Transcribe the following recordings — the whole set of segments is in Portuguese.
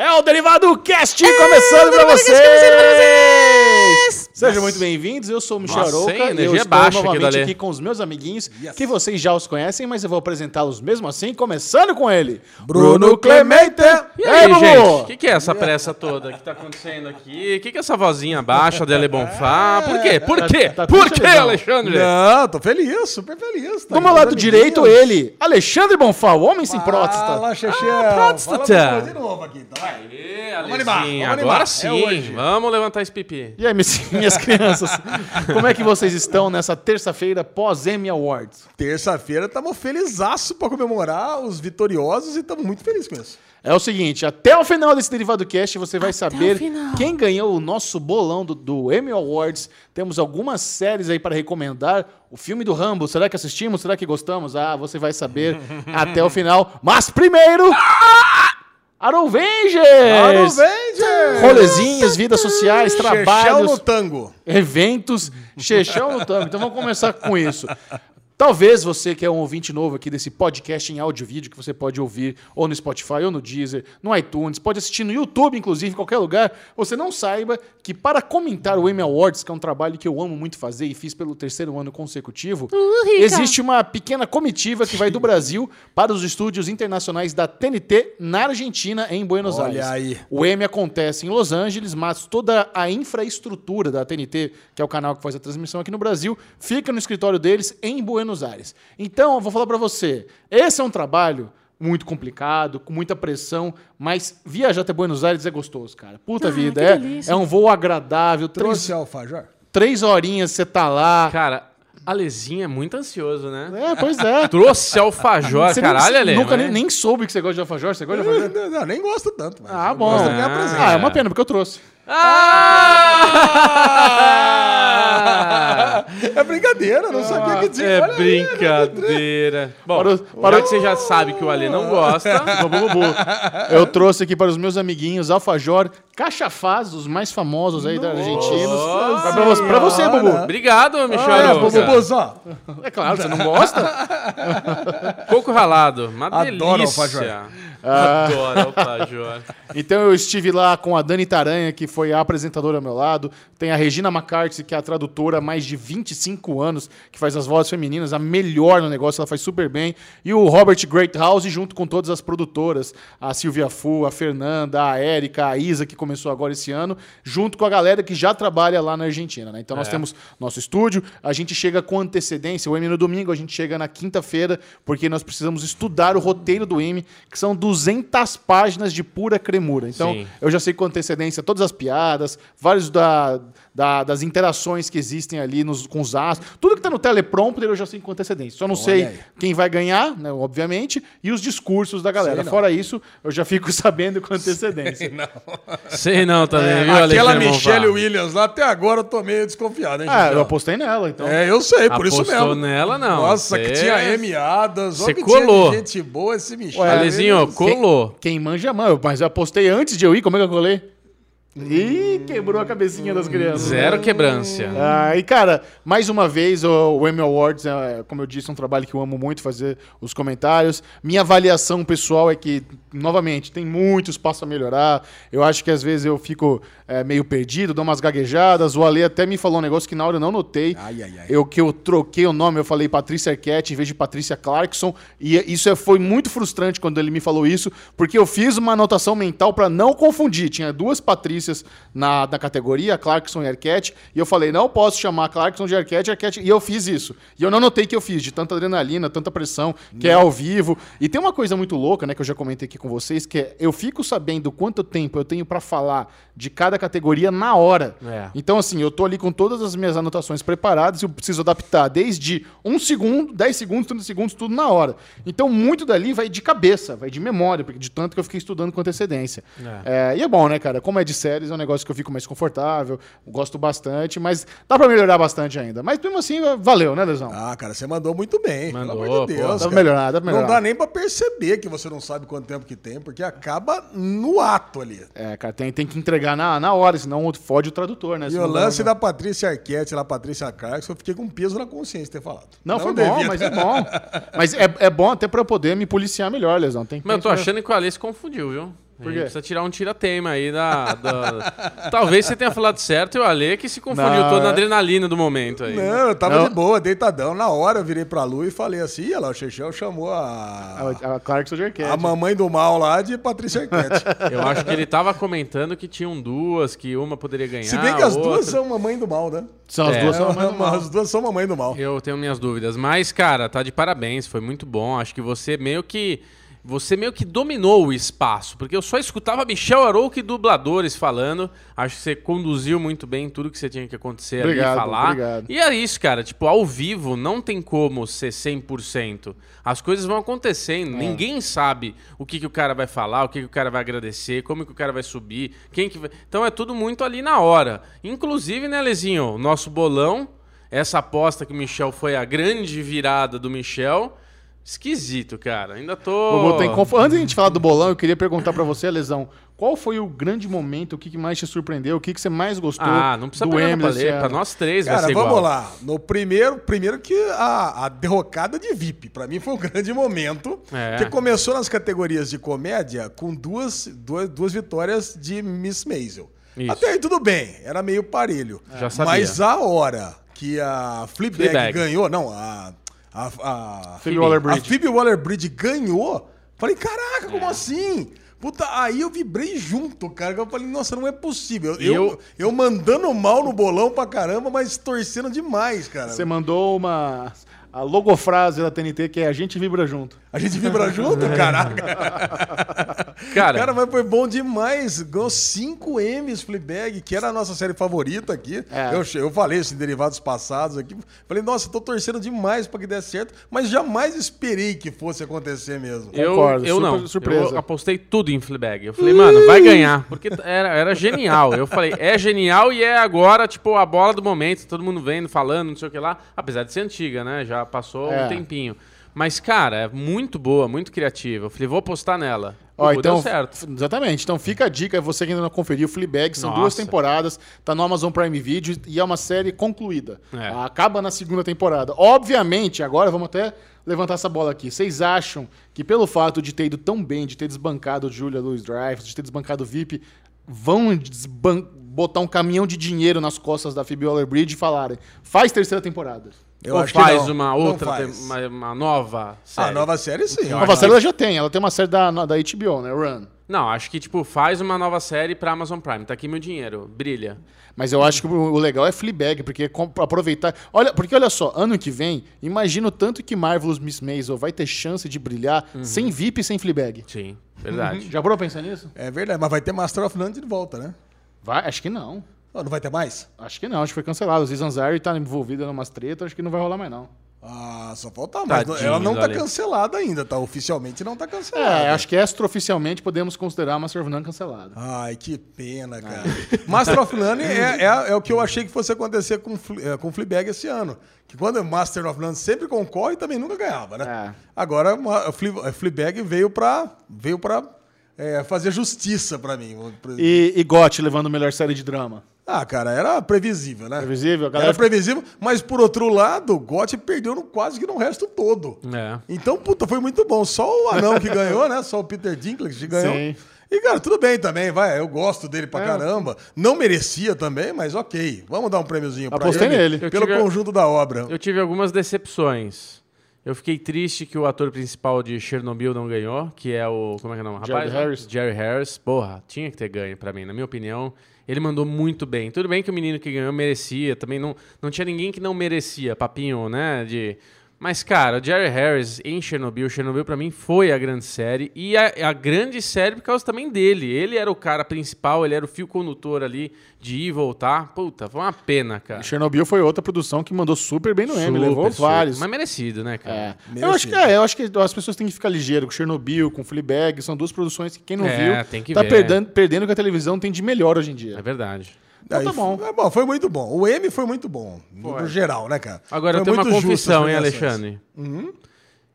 É o Derivado Cast começando pra vocês! Sejam muito bem-vindos, eu sou o Michel Nossa, Arouca hein? e eu Energia estou baixa aqui novamente aqui, Ale. com os meus amiguinhos, que vocês já os conhecem, mas eu vou apresentá-los mesmo assim, começando com ele, Bruno Clemente. E aí, Bubu? gente? O que, que é essa pressa toda que tá acontecendo aqui? O que, que é essa vozinha baixa dele Bonfá? Por quê? Por quê? tá Por triste, quê? Alexandre? Não, tô feliz, super feliz. Tá Do meu aqui, lado direito, amiguinhos. ele, Alexandre Bonfal, homem sem próstata. Fala, próstata. Fala uma coisa de novo aqui, então. vai. Aê, Vamos animar, Alezinha, vamos agora animar. sim. É. Vamos levantar esse pipi. E aí, minhas, minhas crianças, como é que vocês estão nessa terça-feira pós-Emmy Awards? Terça-feira estamos felizaço pra comemorar os vitoriosos e estamos muito felizes com isso. É o seguinte, até o final desse Derivado Cast você vai saber quem ganhou o nosso bolão do, do Emmy Awards. Temos algumas séries aí para recomendar. O filme do Rambo, será que assistimos? Será que gostamos? Ah, você vai saber até o final. Mas primeiro... Arovengers! Avengers! Rolezinhos, vidas sociais, Chechel no trabalhos, tango. eventos, Chechel no tango. Então vamos começar com isso. Talvez você que é um ouvinte novo aqui desse podcast em áudio e vídeo que você pode ouvir ou no Spotify ou no Deezer, no iTunes, pode assistir no YouTube, inclusive, em qualquer lugar, você não saiba que para comentar o Emmy Awards, que é um trabalho que eu amo muito fazer e fiz pelo terceiro ano consecutivo, existe uma pequena comitiva que vai do Brasil para os estúdios internacionais da TNT na Argentina, em Buenos Olha Aires. aí. O Emmy acontece em Los Angeles, mas toda a infraestrutura da TNT, que é o canal que faz a transmissão aqui no Brasil, fica no escritório deles em Buenos Aires. Então, eu vou falar pra você, esse é um trabalho muito complicado, com muita pressão, mas viajar até Buenos Aires é gostoso, cara. Puta vida, é, é um voo agradável, três, Trouxe alfajor? três horinhas você tá lá. Cara, Alezinho é muito ansioso, né? É, pois é. Trouxe alfajor, Você nem- caralho, Ale. nunca mas- nem, nem soube que você gosta de alfajor. Você gosta de alfajor? Não, não, nem gosto tanto. mas Ah, bom. gosto presença. Ah, é uma pena, porque eu trouxe. Ah! É brincadeira, não sabia que tinha. É Olha aí, brincadeira. Bom, Para o- já para o- que você já sabe que o Ale não gosta. Eu trouxe aqui para os meus amiguinhos Alfajor, Cachafaz, os mais famosos aí da Argentina. Nossa Pra, você- Bubu. obrigado, Michel Olha, Arouca. Bubu, ó. É claro, você não gosta? Coco ralado, uma Adoro delícia. alfajor. Adoro alfajor. Então eu estive lá com a Dani Taranha, que foi a apresentadora ao meu lado. Tem a Regina McCarthy, que é a tradutora há mais de 25 anos, que faz as vozes femininas, a melhor no negócio, ela faz super bem. E o Robert Greathouse, junto com todas as produtoras, a Silvia Fu, a Fernanda, a Érica, a Isa, que começou agora esse ano, junto com a galera que já trabalha lá na Argentina. Né? Então nós temos nosso estúdio, a gente chega com antecedência, o M no domingo, a gente chega na quinta-feira, porque nós precisamos estudar o roteiro do M, que são 200 páginas de pura cremura. Então, Sim. eu já sei com antecedência todas as piadas, vários da, da- das interações que existem ali nos, com os astros. Tudo que tá no teleprompter eu já sei com antecedência. Só não sei aí. quem vai ganhar, né, obviamente, e os discursos da galera. Sei não. Fora isso, eu já fico sabendo com antecedência. Sei não também, viu, Aquela Alexandre Michelle? Williams lá, até agora eu tô meio desconfiado, hein, ah, eu apostei nela, então. É, eu sei, por isso Apostou mesmo. nela, não. Nossa, que Cê- tinha M Adams. Cê olha que colou. Tinha de gente boa esse Michelle. Alezinho, colou. Quem manja, mano. Mas eu apostei antes de eu ir, como é que eu colei? Ih, quebrou a cabecinha das crianças. Zero quebrância. Ah, e cara, mais uma vez, o, o Emmy Awards, é, como eu disse, é um trabalho que eu amo muito fazer os comentários. Minha avaliação pessoal é que, novamente, tem muito espaço a melhorar. Eu acho que às vezes eu fico é, meio perdido, dou umas gaguejadas. O Ale até me falou um negócio que na hora eu não notei. Ai, ai, ai. Eu que eu troquei o nome, eu falei Patrícia Arquette em vez de Patrícia Clarkson. E isso é- foi muito frustrante quando ele me falou isso, porque eu fiz uma anotação mental para não confundir. Tinha duas Patrícias na, na categoria, Clarkson e Arquette, e eu falei, não posso chamar Clarkson de Arquette, Arquette, e eu fiz isso. E eu não notei que eu fiz, de tanta adrenalina, tanta pressão, que é ao vivo. E tem uma coisa muito louca, né, que eu já comentei aqui com vocês, que é eu fico sabendo quanto tempo eu tenho para falar de cada categoria na hora. É. Então, assim, eu tô ali com todas as minhas anotações preparadas e eu preciso adaptar desde um segundo, 10 segundos, 30 segundos, tudo na hora. Então, muito dali vai de cabeça, vai de memória, porque de tanto que eu fiquei estudando com antecedência. É, e é bom, né, cara? Como é de séries, é um negócio que eu fico mais confortável, gosto bastante, mas dá pra melhorar bastante ainda. Mas mesmo assim, valeu, né, Lesão? Ah, cara, você mandou muito bem. Mandou, pelo amor de pô. Deus. Dá pra melhorar, dá pra Não melhorar. dá nem pra perceber que você não sabe quanto tempo que tem, porque acaba no ato ali. É, cara, tem, tem que entregar na, na hora, senão fode o tradutor, né? E o lance da Patrícia Arquette, lá, Patrícia Clarkson, eu fiquei com peso na consciência de ter falado. Não, foi devia bom, mas é bom. Mas é, é bom até pra eu poder me policiar melhor, Lesão. Tem que Mas eu tô achando que o Ale se confundiu, viu? A Por quê? precisa tirar um tira-tema aí da, da- Talvez você tenha falado certo e o Ale que se confundiu Não, todo na é. adrenalina do momento aí. Não, eu tava Não. de boa, deitadão. Na hora eu virei pra Lu e falei assim: olha lá, o Chechel chamou a. A, a Clarkson Jerquete. A mamãe do mal lá de Patrícia Arquette. Eu acho que ele tava comentando que tinham duas, que uma poderia ganhar. Se bem que as outra- duas são mamãe do mal, né? São as É. duas são a mãe do mal. As duas são mamãe do mal. Eu tenho minhas dúvidas, mas cara, tá de parabéns, foi muito bom. Acho que você meio que você meio que dominou o espaço, porque eu só escutava Michel Arouca e dubladores falando. Acho que você conduziu muito bem tudo que você tinha que acontecer Obrigado, ali e falar. obrigado. E é isso, cara, tipo, ao vivo não tem como ser 100%. As coisas vão É. acontecendo, ninguém sabe o que, que o cara vai falar, o que, que o cara vai agradecer, como que o cara vai subir, quem que vai... Então é tudo muito ali na hora. Inclusive, né, Lezinho, nosso bolão essa aposta que o Michel foi a grande virada do Michel. Esquisito, cara. Ainda tô. Vou botar em confu- Antes de a gente falar do bolão, eu queria perguntar pra você, Lesão, qual foi o grande momento, o que que mais te surpreendeu, o que que você mais gostou Ah, não precisa do Emily pra? Pra nós três vai Cara, ser vamos igual. lá. No primeiro, primeiro que a, a derrocada de VIP, pra mim foi um grande momento. É. Que começou nas categorias de comédia com duas, duas, duas vitórias de Miss Maisel. Isso. Até aí tudo bem, era meio parelho. Já sabia. Mas a hora que a Fleabag, Fleabag. ganhou, não, a a, a, Phoebe Waller-Bridge. a Phoebe Waller-Bridge ganhou. Falei, caraca, como assim? Puta, aí eu vibrei junto, cara. Eu falei, nossa, não é possível. Eu, eu- eu mandando mal no bolão pra caramba, mas torcendo demais, cara. Você mandou uma a logofrase da TNT que é a gente vibra junto. A gente vibra junto, caraca. Cara, Cara, mas foi bom demais. Ganhou 5 M's Fleabag, que era a nossa série favorita aqui. É. Eu, eu falei isso em derivados passados aqui. Falei, nossa, tô torcendo demais pra que dê certo, mas jamais esperei que fosse acontecer mesmo. eu, Concordo, eu super não. surpresa. Eu apostei tudo em Fleabag. Eu falei, mano, vai ganhar. Porque era, era genial. Eu falei, é genial e é agora, tipo, a bola do momento. Todo mundo vendo, falando, não sei o que lá. Apesar de ser antiga, né? Já passou É. um tempinho. Mas, cara, é muito boa, muito criativa. Eu falei, vou apostar nela. Ó, então. Exatamente. Então fica a dica, você que ainda não conferiu, Fleabag, são Nossa. duas temporadas, tá no Amazon Prime Video e é uma série concluída. É. Acaba na segunda temporada. Obviamente, agora vamos até levantar essa bola aqui. Vocês acham que pelo fato de ter ido tão bem, de ter desbancado Julia Louis-Dreyfus, de ter desbancado o VIP, vão botar um caminhão de dinheiro nas costas da Phoebe Waller-Bridge e falarem, faz terceira temporada? Eu Ou acho que faz não, uma não outra, faz. uma, uma nova série. A nova série, sim. A nova série ela já tem, ela tem uma série da, da HBO, né? Run. Não, acho que, tipo, faz uma nova série pra Amazon Prime. Tá aqui meu dinheiro. Brilha. Mas eu acho que o legal é Fleabag, porque aproveitar... Olha, porque olha só, ano que vem, imagina o tanto que Marvelous Miss Maisel vai ter chance de brilhar sem VIP e sem Fleabag. Sim, verdade. Já parou pensar nisso? É verdade, mas vai ter Master of None de volta, né? Vai, acho que não. Oh, não vai ter mais? Acho que não, acho que foi cancelado. O Zizanzari tá envolvida em umas tretas, acho que não vai rolar mais não. Ah, só falta mais. Tadinho Ela não tá Ale. cancelada ainda, tá? Oficialmente não tá cancelada. É, acho que extraoficialmente podemos considerar Master of None cancelado. Ai, que pena, cara. Master of None é, é, é o que eu achei que fosse acontecer com, é, com Fleabag esse ano. Que quando o Master of None sempre concorre, também nunca ganhava, né? É. Agora a Fle- a Fleabag veio pra, veio pra é, fazer justiça pra mim. E, e GOT levando a melhor série de drama. Ah, cara, era previsível, né? Previsível? Galera Era previsível, mas por outro lado, o Gotti perdeu no, quase que no resto todo. É. Então, puta, foi muito bom. Só o anão que ganhou, né? Só o Peter Dinklage que ganhou. Sim. E, cara, tudo bem também, vai. Eu gosto dele pra É. caramba. Não merecia também, mas ok. Vamos dar um prêmiozinho pra Apostei ele. nele. Pelo tive- conjunto da obra. Eu tive algumas decepções. Eu fiquei triste que o ator principal de Chernobyl não ganhou, que é o. Como é que é o nome? Jared Harris. Jerry Harris. Porra, tinha que ter ganho pra mim, na minha opinião. Ele mandou muito bem. Tudo bem que o menino que ganhou merecia, também não, não tinha ninguém que não merecia, papinho, né? De. Mas, cara, o Jerry Harris em Chernobyl, Chernobyl pra mim foi a grande série. E a, a grande série por causa também dele. Ele era o cara principal, ele era o fio condutor ali de ir e voltar. Puta, foi uma pena, cara. Chernobyl foi outra produção que mandou super bem no Emmy, levou Super, super. vários. Mas merecido, né, cara? É. Merecido. Eu acho que é, eu acho que as pessoas têm que ficar ligeiro com Chernobyl, com Fleabag, são duas produções que quem não É, viu tem que tá ver. perdendo, perdendo o que a televisão tem de melhor hoje em É dia. verdade. Então tá Aí, bom. É bom, foi muito bom. O M foi muito bom. No, Foi. no geral, né, cara? Agora Foi eu tenho uma confissão, hein. Alexandre?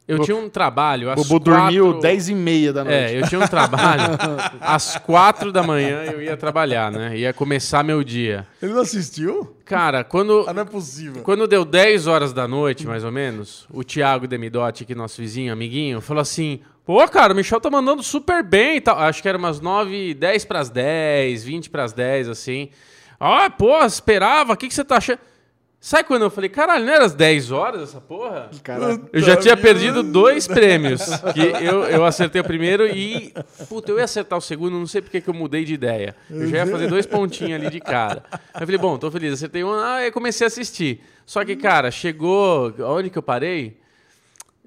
Eu tinha um trabalho às Bobo quatro... dormiu 10 e meia da noite. É, eu tinha um trabalho às quatro da manhã eu ia trabalhar, né? Ia começar meu dia. Ele não assistiu? Cara, quando, Ah, não é possível. quando deu 10 horas da noite, mais ou menos, o Thiago Demidotti, que é nosso vizinho, amiguinho, falou assim: Pô, cara, o Michel tá mandando super bem e tal. Acho que era umas 9, 10 pras 10, 20 pras 10, assim. Ah, pô, esperava, o que, que você tá achando? Sabe quando eu falei, caralho, não era às 10 horas essa porra? Eu já tinha perdido dois prêmios. Que eu, eu acertei o primeiro e. Puta, eu ia acertar o segundo, não sei porque que eu mudei de ideia. Eu já ia fazer dois pontinhos ali de cara. Aí eu falei, bom, tô feliz, acertei um, ah, aí comecei a assistir. Só que, cara, chegou. Onde que eu parei?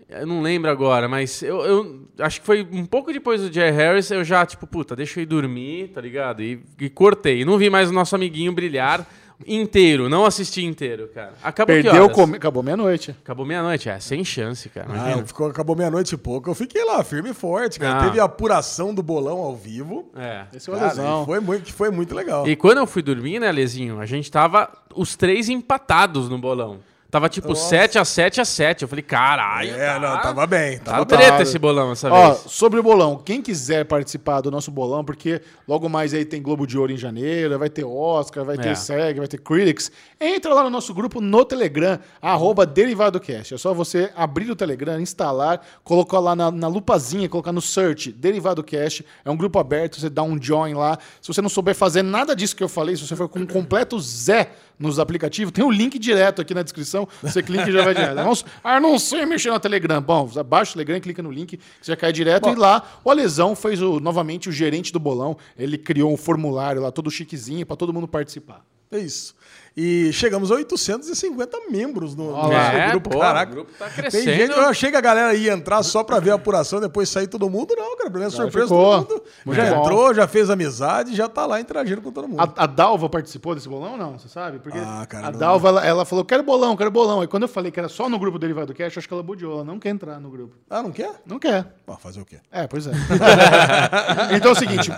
Eu não lembro agora, mas eu, eu acho que foi um pouco depois do Jerry Harris, eu já, tipo, puta, deixa eu ir dormir, tá ligado? E, e cortei. Não vi mais o nosso amiguinho brilhar inteiro, não assisti inteiro, cara. Acabou que perdeu, horas? come... acabou meia-noite. Acabou meia-noite, é, sem chance, cara. Ah, ficou, acabou meia-noite e pouco. Eu fiquei lá, firme e forte, cara. Ah. Teve a apuração do bolão ao vivo. É. Esse é o Cara, lesão. foi muito, que foi muito legal. E quando eu fui dormir, né, Lezinho, a gente tava os três empatados no bolão. Tava tipo 7 a 7 a 7. Eu falei, caralho. É, tá- não, tava bem. Tá Tava treta bem. esse bolão essa Ó, vez. sobre o bolão, quem quiser participar do nosso bolão, porque logo mais aí tem Globo de Ouro em janeiro, vai ter Oscar, vai ter É. SEG, vai ter Critics. Entra lá no nosso grupo no Telegram, arroba DerivadoCast. É só você abrir o Telegram, instalar, colocar lá na, na lupazinha, colocar no search DerivadoCast. É um grupo aberto, você dá um join lá. Se você não souber fazer nada disso que eu falei, se você for com um completo Zé nos aplicativos, tem o link direto aqui na descrição. Você clica e já vai direto. Vamos, ah, não sei mexer no Telegram. Bom, baixa o Telegram, clica no link, você já cai direto. E lá, o Alesão fez o, novamente o gerente do bolão. Ele criou um formulário lá, todo chiquezinho, para todo mundo participar. É isso. E chegamos a 850 membros no, no É, grupo. pô, Caraca. o grupo tá Tem crescendo. gente, eu achei que a galera ia entrar só pra ver a apuração, depois sair todo mundo. Não, cara, pra minha surpresa, ficou. todo mundo Muito já bom. entrou, já fez amizade, já tá lá interagindo com todo mundo. A, a Dalva participou desse bolão ou não? Você sabe? Porque Ah, cara, a. Dalva, ela, ela falou, quero bolão, quero bolão. E quando eu falei que era só no grupo Derivado Cash, acho que ela budiou. Ela não quer entrar no grupo. Ah, não quer? Não quer. Ah, fazer o quê? É, pois é. então é o seguinte,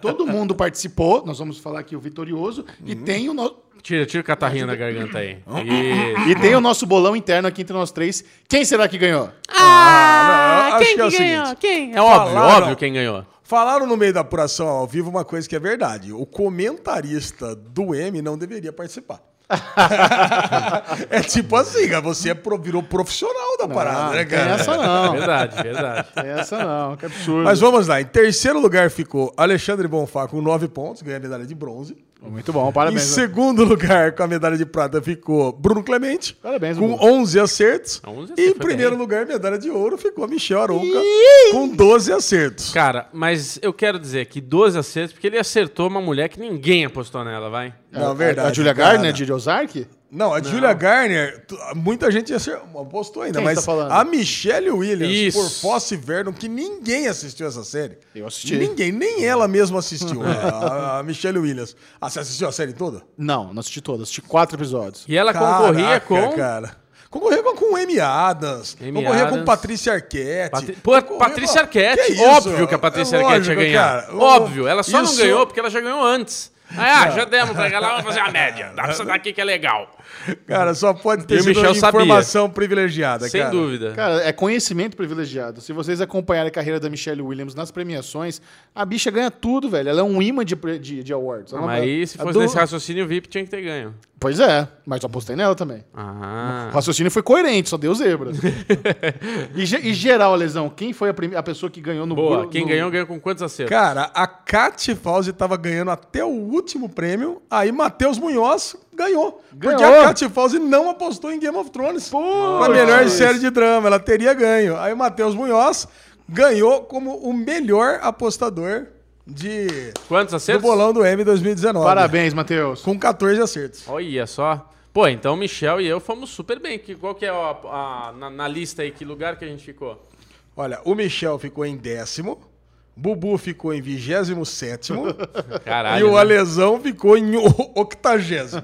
todo mundo participou, nós vamos falar aqui o vitorioso, e tem o nosso... Tira, tira o catarrinho da garganta aí. Isso. E tem o nosso bolão interno aqui entre nós três. Quem será que ganhou? Ah, eu acho quem que é o ganhou? seguinte. Quem? É óbvio, Falaram- óbvio quem ganhou. Falaram no meio da apuração ao vivo uma coisa que é verdade. O comentarista do M não deveria participar. é tipo assim, cara, você é pro- virou profissional da parada, né, não tem cara? essa não. Verdade, verdade. Tem essa não, que absurdo. Mas vamos lá. Em terceiro lugar ficou Alexandre Bonfá com nove pontos, ganha a medalha de bronze. Muito bom, Em parabéns. segundo lugar, com a medalha de prata, ficou Bruno Clemente. Parabéns, Com Bruno. 11 acertos. 11 e em primeiro bem. lugar, medalha de ouro, ficou Michel Arouca com 12 acertos. Cara, mas eu quero dizer que 12 acertos, porque ele acertou uma mulher que ninguém apostou nela, vai. Não, verdade. A Julia cara. Gardner, de Ozark? Não, a Julia Garner, muita gente apostou ainda, Quem mas tá a Michelle Williams Isso. por Fosse Verdon, que ninguém assistiu essa série. Eu assisti. Ninguém, nem ela mesma assistiu, né? a, a Michelle Williams. Ah, você assistiu a série toda? Não, não assisti todas. Assisti quatro episódios. E ela concorria Caraca, com. Cara. Concorria com, com Amy Adams. Amy concorria com Adams. Patrícia Arquette. Patri- Pô, concorria Patrícia com- Arquette, Que isso? óbvio que a Patrícia É Arquette ia ganhar. cara. Óbvio, ela só não Isso- ganhou porque ela já ganhou antes. Ah, já demos pra ela, vamos fazer a média. Dá essa daqui que é legal. Cara, só pode ter sido Michel sabia. informação privilegiada, Sem cara. dúvida. Cara, é conhecimento privilegiado. Se vocês acompanharem a carreira da Michelle Williams nas premiações, a bicha ganha tudo, velho. Ela é um imã de, de, de awards. Ela Mas não- aí, se fosse do- nesse raciocínio, o VIP tinha que ter ganho. Pois é, mas eu apostei nela também. Ah. O raciocínio foi coerente, só deu zebra. e, ge- e geral, Lesão, quem foi a, a pessoa que ganhou no Boa, quem no- ganhou, ganhou com quantos acertos? Cara, a Cat Fauzi tava ganhando até o último prêmio, aí Matheus Munhoz ganhou. Porque Ganhou. a Cat Fauzi não apostou em Game of Thrones pra melhor série de drama. Ela teria ganho. Aí o Matheus Munhoz ganhou como o melhor apostador de, Quantos do acertos? bolão do M 2019. Parabéns, Matheus. Com 14 acertos. Olha só. Pô, então Michel e eu fomos super bem. Que, qual que é a, a- na, na lista aí? Que lugar que a gente ficou? Olha, o Michel ficou em décimo, Bubu ficou em 27 Caralho. e o né? Alesão ficou em o- octagésimo.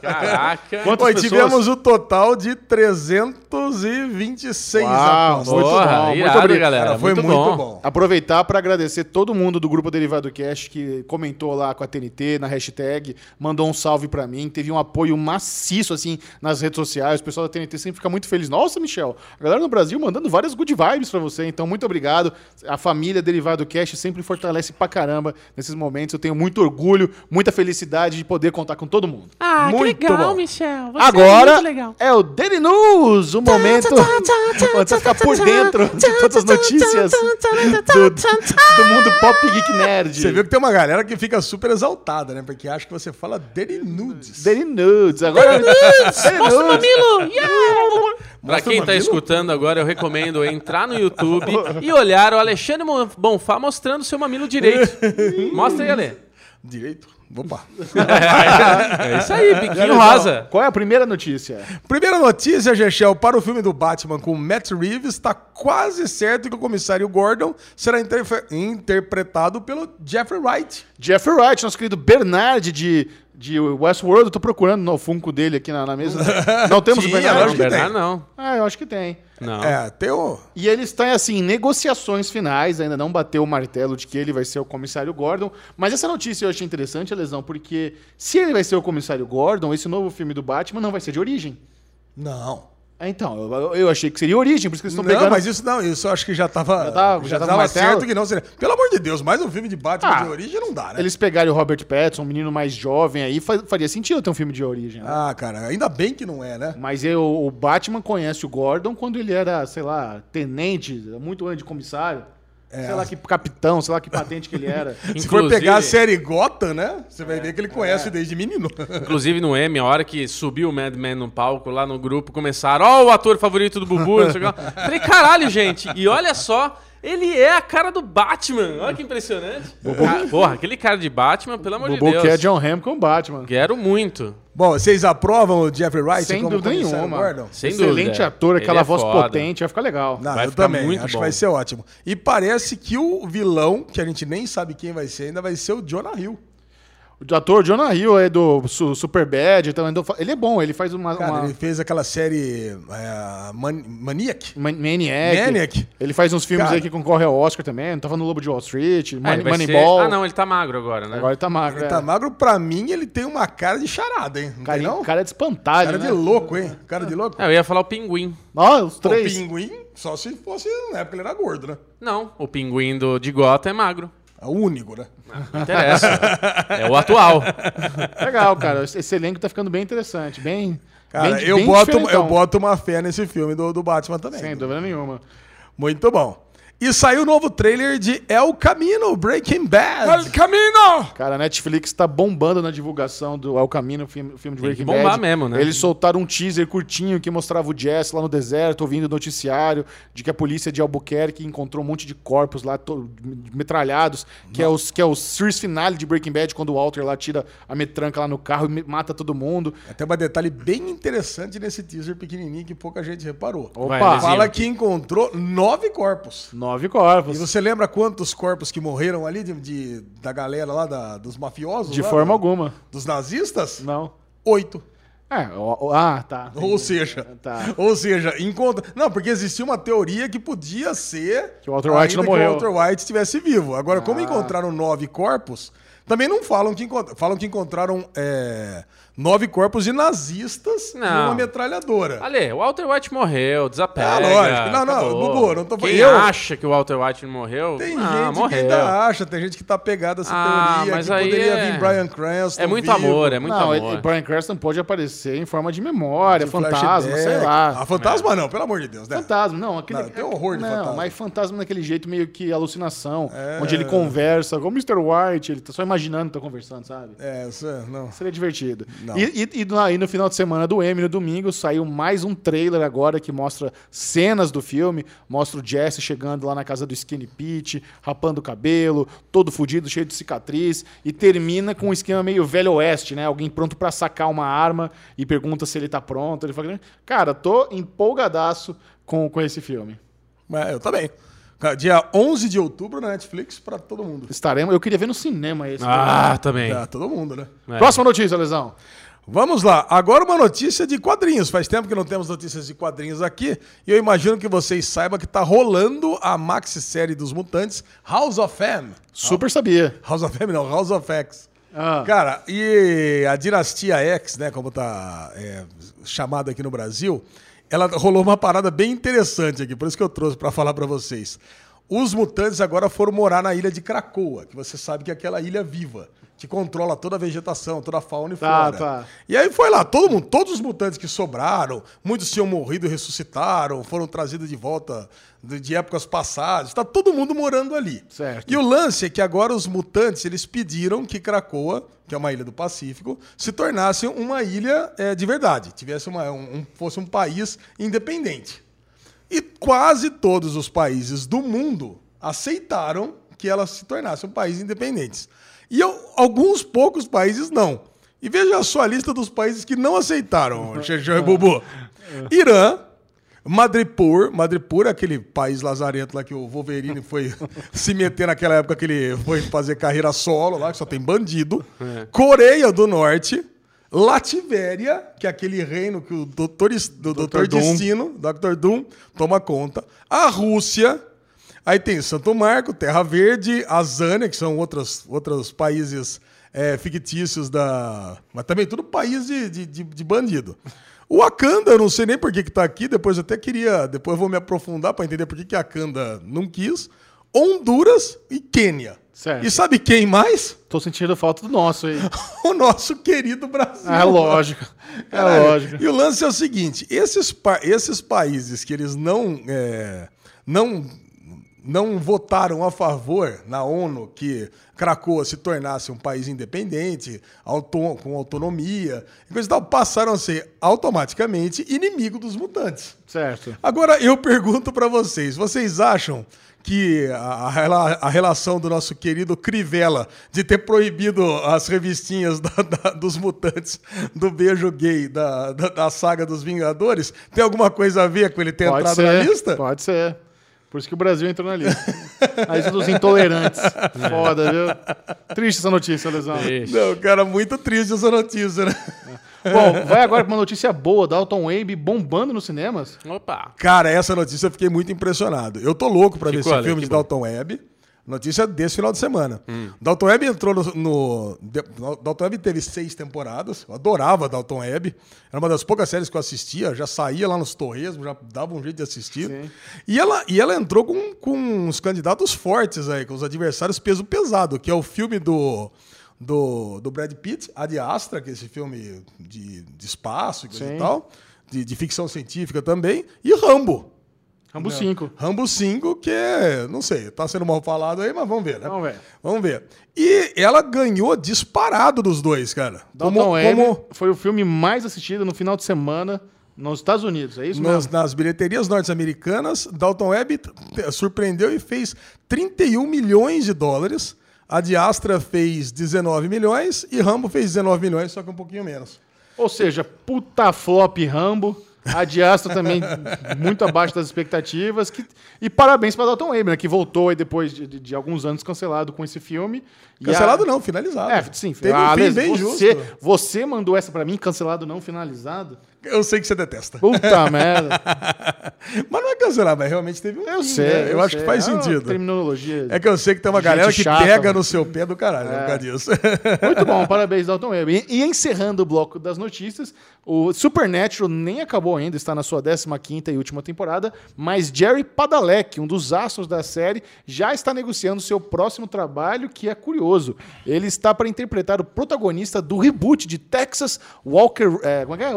Caraca. Quantas Oi, pessoas? tivemos o total de 326 Uau, apostas. muito Porra, bom, muito irado, obrigado. galera. Cara, foi muito, bom. Aproveitar para agradecer todo mundo do grupo Derivado Cash que comentou lá com a TNT na hashtag, mandou um salve para mim, teve um apoio maciço assim nas redes sociais. O pessoal da TNT sempre fica muito feliz. Nossa, Michel, a galera no Brasil mandando várias good vibes para você. Então, muito obrigado. A família Derivado Cast sempre fortalece pra caramba nesses momentos. Eu tenho muito orgulho, muita felicidade de poder contar com todo mundo. Ah, muito que legal, bom. Michel. Você Agora é muito legal. é o Daily News, o momento onde você fica por dentro de todas as notícias do, do mundo pop geek nerd. Você viu que tem uma galera que fica super exaltada, né? Porque acha que você fala Daily Nudes. Daily Nudes. Agora Daily Mostra o Nudes. mamilo! Yeah! Pra quem tá escutando agora, eu recomendo entrar no YouTube e olhar o Alexandre Mon- Bonfá mostrando seu mamilo direito. Mostra aí, Ale. Direito? Opa. É isso aí, biquinho rosa. Qual é a primeira notícia? Primeira notícia, Gechel, para o filme do Batman com Matt Reeves, está quase certo que o comissário Gordon será interpretado pelo Jeffrey Wright. Jeffrey Wright, nosso querido Bernard de, de Westworld. Eu tô procurando no Funko dele aqui na, na mesa. Não temos o Tinha, Bernard? lógico Não, que Bernardo não. Ah, eu acho que tem. Não. É, tem o... E ele está, assim, em negociações finais, ainda não bateu o martelo de que ele vai ser o comissário Gordon. Mas essa notícia eu achei interessante, Lesão, porque se ele vai ser o comissário Gordon, esse novo filme do Batman não vai ser de origem. Não. É, Então, eu, eu achei que seria origem, por isso que eles estão Não, pegando. mas isso não, isso eu acho que já tava. Já tava- já tava tava martelo? certo que não seria. Pelo amor de Deus, mais um filme de Batman Ah, de origem não dá, né? Eles pegarem o Robert Pattinson, um menino mais jovem aí, fa- faria sentido ter um filme de origem. né? Ah, cara, ainda bem que não é, né? Mas eu, o Batman conhece o Gordon quando ele era, sei lá, tenente, muito antes de comissário. Sei lá que capitão, sei lá que patente que ele era. Se for pegar a série Gotham, né? Você vai ver que ele É. conhece desde menino. Inclusive no M, a hora que subiu o Madman no palco, lá no grupo, começaram, ó, o ator favorito do Bubu, não sei o que lá. Falei, caralho, gente, e olha só, ele é a cara do Batman. Olha que impressionante. Ca- Porra, aquele cara de Batman, pelo amor Bobo de quer Deus. John Hamm com o Batman. Quero muito. Bom, vocês aprovam o Jeffrey Wright Sem como dúvida nenhuma. Gordon? Sem Excelente dúvida. ator, aquela Ele é voz foda. potente, vai ficar legal. Não, Vai eu ficar também. muito Acho bom. que vai ser ótimo. E parece que o vilão, que a gente nem sabe quem vai ser ainda, vai ser o Jonah Hill. O ator Jonah Hill é do Su Superbad, então ele é bom, ele faz uma, Cara, uma ele fez aquela série é, Man- Maniac. Man- Maniac. Maniac. Ele faz uns filmes Cara. aí que concorre ao Oscar também, não tava no Lobo de Wall Street, Ah, Man vai ser- Moneyball. Ah, não, ele tá magro agora, né? Agora ele tá magro. Ele é. tá magro, pra mim, ele tem uma cara de charada, hein? Não Cara, tem, não? cara de espantalho, Cara né? de louco, hein? Cara de louco. É, eu ia falar o pinguim. Ó, os O três. pinguim, só se fosse na época ele era gordo, né? Não, o pinguim do, de Gota é magro. É o único, né? Não interessa. é o atual. Legal, cara. Esse elenco tá ficando bem interessante. Bem. Cara, bem, eu, bem boto, eu boto uma fé nesse filme do, do Batman também. Sem dúvida nenhuma. Muito bom. E saiu o novo trailer de El Camino, Breaking Bad. Camino! Cara, a Netflix tá bombando na divulgação do El Camino, o filme, o filme de Tem que Breaking bombar Bad. mesmo, né? Eles soltaram um teaser curtinho que mostrava o Jess lá no deserto, ouvindo o noticiário de que a polícia de Albuquerque encontrou um monte de corpos lá, metralhados, que é, os, que é o series finale de Breaking Bad, quando o Walter lá tira a metranca lá no carro e mata todo mundo. Até um detalhe bem interessante nesse teaser pequenininho que pouca gente reparou. Vai, Opa! Lezinho. Fala que encontrou nove corpos. Nove corpos. E você lembra quantos corpos que morreram ali de, de- da galera lá, da- dos mafiosos? De lá, forma do- alguma. Dos nazistas? Não. Oito. É, ó, ó, ah, tá. Ou seja, Tá. ou seja, encontra. Não, porque existia uma teoria que podia ser Que o Walter White não que morreu. o Walter White estivesse vivo. Agora, como Ah. encontraram nove corpos, também não falam que encont- falam que encontraram é, nove corpos de nazistas e Não. uma metralhadora. Ale, o Walter White morreu, desapega. Ah, lógico. Não, não. Bubu, não tô falando- Quem eu- acha que o Walter White não morreu? Tem ah, gente morreu. que ainda acha, tem gente que tá pegada essa Ah, teoria, mas que aí poderia é- vir Brian Cranston É muito vivo. amor, é muito não, amor. ele, Brian Cranston pode aparecer em forma de memória, de fantasma, flashback. sei lá. Ah, fantasma não, pelo amor de Deus, né? Fantasma, não, aquele. Não, tem horror de não, fantasma. mas fantasma naquele jeito meio que alucinação, É. onde ele conversa com o Mr. White, ele tá só imaginando que tá conversando, sabe? É, isso é, não. Seria divertido. E, e, e no- aí no final de semana do M, no domingo, saiu mais um trailer agora que mostra cenas do filme. Mostra o Jesse chegando lá na casa do Skinny Pete, rapando o cabelo, todo fudido, cheio de cicatriz. E termina com um esquema meio velho oeste, né? Alguém pronto pra sacar uma arma e pergunta se ele tá pronto. Ele fala, cara, tô empolgadaço com, com esse filme. Mas eu também. Dia 11 de outubro na Netflix pra todo mundo. Estaremos. Eu queria ver no cinema esse. Ah, também. Pra todo mundo, né? É. Próxima notícia, Lesão. Vamos lá. Agora uma notícia de quadrinhos. Faz tempo que não temos notícias de quadrinhos aqui. E eu imagino que vocês saibam que tá rolando a maxi-série dos mutantes House of M. Super sabia. House of M não, House of X. Ah. Cara, e a Dinastia X, né, como tá é, chamada aqui no Brasil, ela rolou uma parada bem interessante aqui, por isso que eu trouxe para falar para vocês. Os mutantes agora foram morar na ilha de Krakoa, que você sabe que é aquela ilha viva, que controla toda a vegetação, toda a fauna e Tá, flora. tá. E aí foi lá, todo mundo, todos os mutantes que sobraram, muitos tinham morrido e ressuscitaram, foram trazidos de volta de, épocas passadas, está todo mundo morando ali. Certo. E o lance é que agora os mutantes, eles pediram que Krakoa, que é uma ilha do Pacífico, se tornasse uma ilha eh, de verdade, tivesse uma, um- um- fosse um país independente. E quase todos os países do mundo aceitaram que ela se tornasse um país independente. E eu- alguns poucos países não. E veja só a lista dos países que não aceitaram, Xexão e Bubu. Irã, Madripur, Madripur é aquele país lazarento lá que o Wolverine foi se meter naquela época que ele foi fazer carreira solo lá, que só tem bandido. Coreia do Norte, Lativéria, que é aquele reino que o Doutor, do Doutor Doom. Destino, Dr. Doom, toma conta. A Rússia, aí tem Santo Marco, Terra Verde, a Zânia, que são outros, outros países é, fictícios da. Mas também tudo país de, de, de- de bandido. O Wakanda, eu não sei nem por que, que tá aqui, depois eu até queria. Depois eu vou me aprofundar para entender por que, que a Wakanda não quis. Honduras e Quênia. Certo. E sabe quem mais? Tô sentindo falta do nosso aí. O nosso querido Brasil. É lógico. É Caralho. lógico. E o lance é o seguinte: esses, pa- esses países que eles não, é, não, não votaram a favor na ONU que Cracoa se tornasse um país independente, auto- com autonomia, e coisa e tal, passaram a ser automaticamente inimigo dos mutantes. Certo. Agora eu pergunto pra vocês: vocês acham que a, a rela- a relação do nosso querido Crivella de ter proibido as revistinhas da- da- dos mutantes do beijo gay da, da, da saga dos Vingadores tem alguma coisa a ver com ele ter Pode entrado ser. na lista? Pode ser. Por isso que o Brasil entrou na lista. A lista dos intolerantes. Foda, viu? Triste essa notícia, Lesão. Não, cara, muito triste essa notícia, né? Bom, vai agora pra uma notícia boa. Dalton Wade bombando nos cinemas. Opa. Cara, essa notícia eu fiquei muito impressionado. Eu tô louco pra ver esse filme de. Dalton Webb. Notícia desse final de semana. Dalton Webb entrou no, no- Dalton Webb teve seis temporadas. Eu adorava Dalton Webb. Era uma das poucas séries que eu assistia. Já saía lá nos torresmos, já dava um jeito de assistir. Sim. E ela, e ela entrou com, com uns candidatos fortes aí, com os adversários peso pesado, que é o filme do. Do, do Brad Pitt, Ad Astra, que é esse filme de, de espaço e coisa e tal, de, de ficção científica também, e Rambo. Rambo 5. Rambo 5, que é, não sei, tá sendo mal falado aí, mas vamos ver, né? Vamos ver. Vamos ver. E ela ganhou disparado dos dois, cara. Dalton Wade foi o filme mais assistido no final de semana nos Estados Unidos. É isso Nas, mesmo? nas bilheterias norte-americanas, Dalton Webb surpreendeu e fez 31 milhões de dólares. A de Astra fez 19 milhões e Rambo fez 19 milhões, só que um pouquinho menos. Ou seja, puta flop Rambo. A de Astra também muito abaixo das expectativas. que- E parabéns para Dalton Wade, né? Que voltou aí depois de, de- de alguns anos cancelado com esse filme. Cancelado a- não, finalizado. É, sim. Teve um fim bem você, justo. você mandou essa pra mim, cancelado não finalizado? Eu sei que você detesta. Puta merda. Mas não é cancelar, mas realmente teve um Eu fim, sei. né? Eu, acho sei. que faz É sentido. Terminologia. É que eu sei que tem uma galera que chata, pega mano. no seu pé do caralho por causa disso. Muito bom, parabéns, Dalton Webb. E, e encerrando o bloco das notícias, o Supernatural nem acabou ainda, está na sua 15ª e última temporada, mas Jerry Padalecki, um dos astros da série, já está negociando seu próximo trabalho, que é curioso. Ele está para interpretar o protagonista do reboot de Texas Walker... É, como é que é?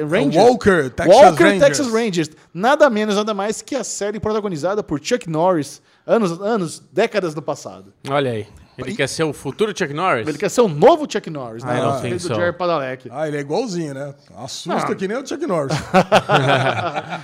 Rangers. Walker, Texas Walker, Rangers. Texas Rangers. Nada menos, nada mais que a série protagonizada por Chuck Norris, anos, anos décadas do passado. Olha aí. Ele quer ser o futuro Chuck Norris? Ele quer ser o novo Chuck Norris, né? I don't O filho think do so. Jerry Padalecki. Ah, ele é igualzinho, né? Assusta Ah. que nem o Chuck Norris.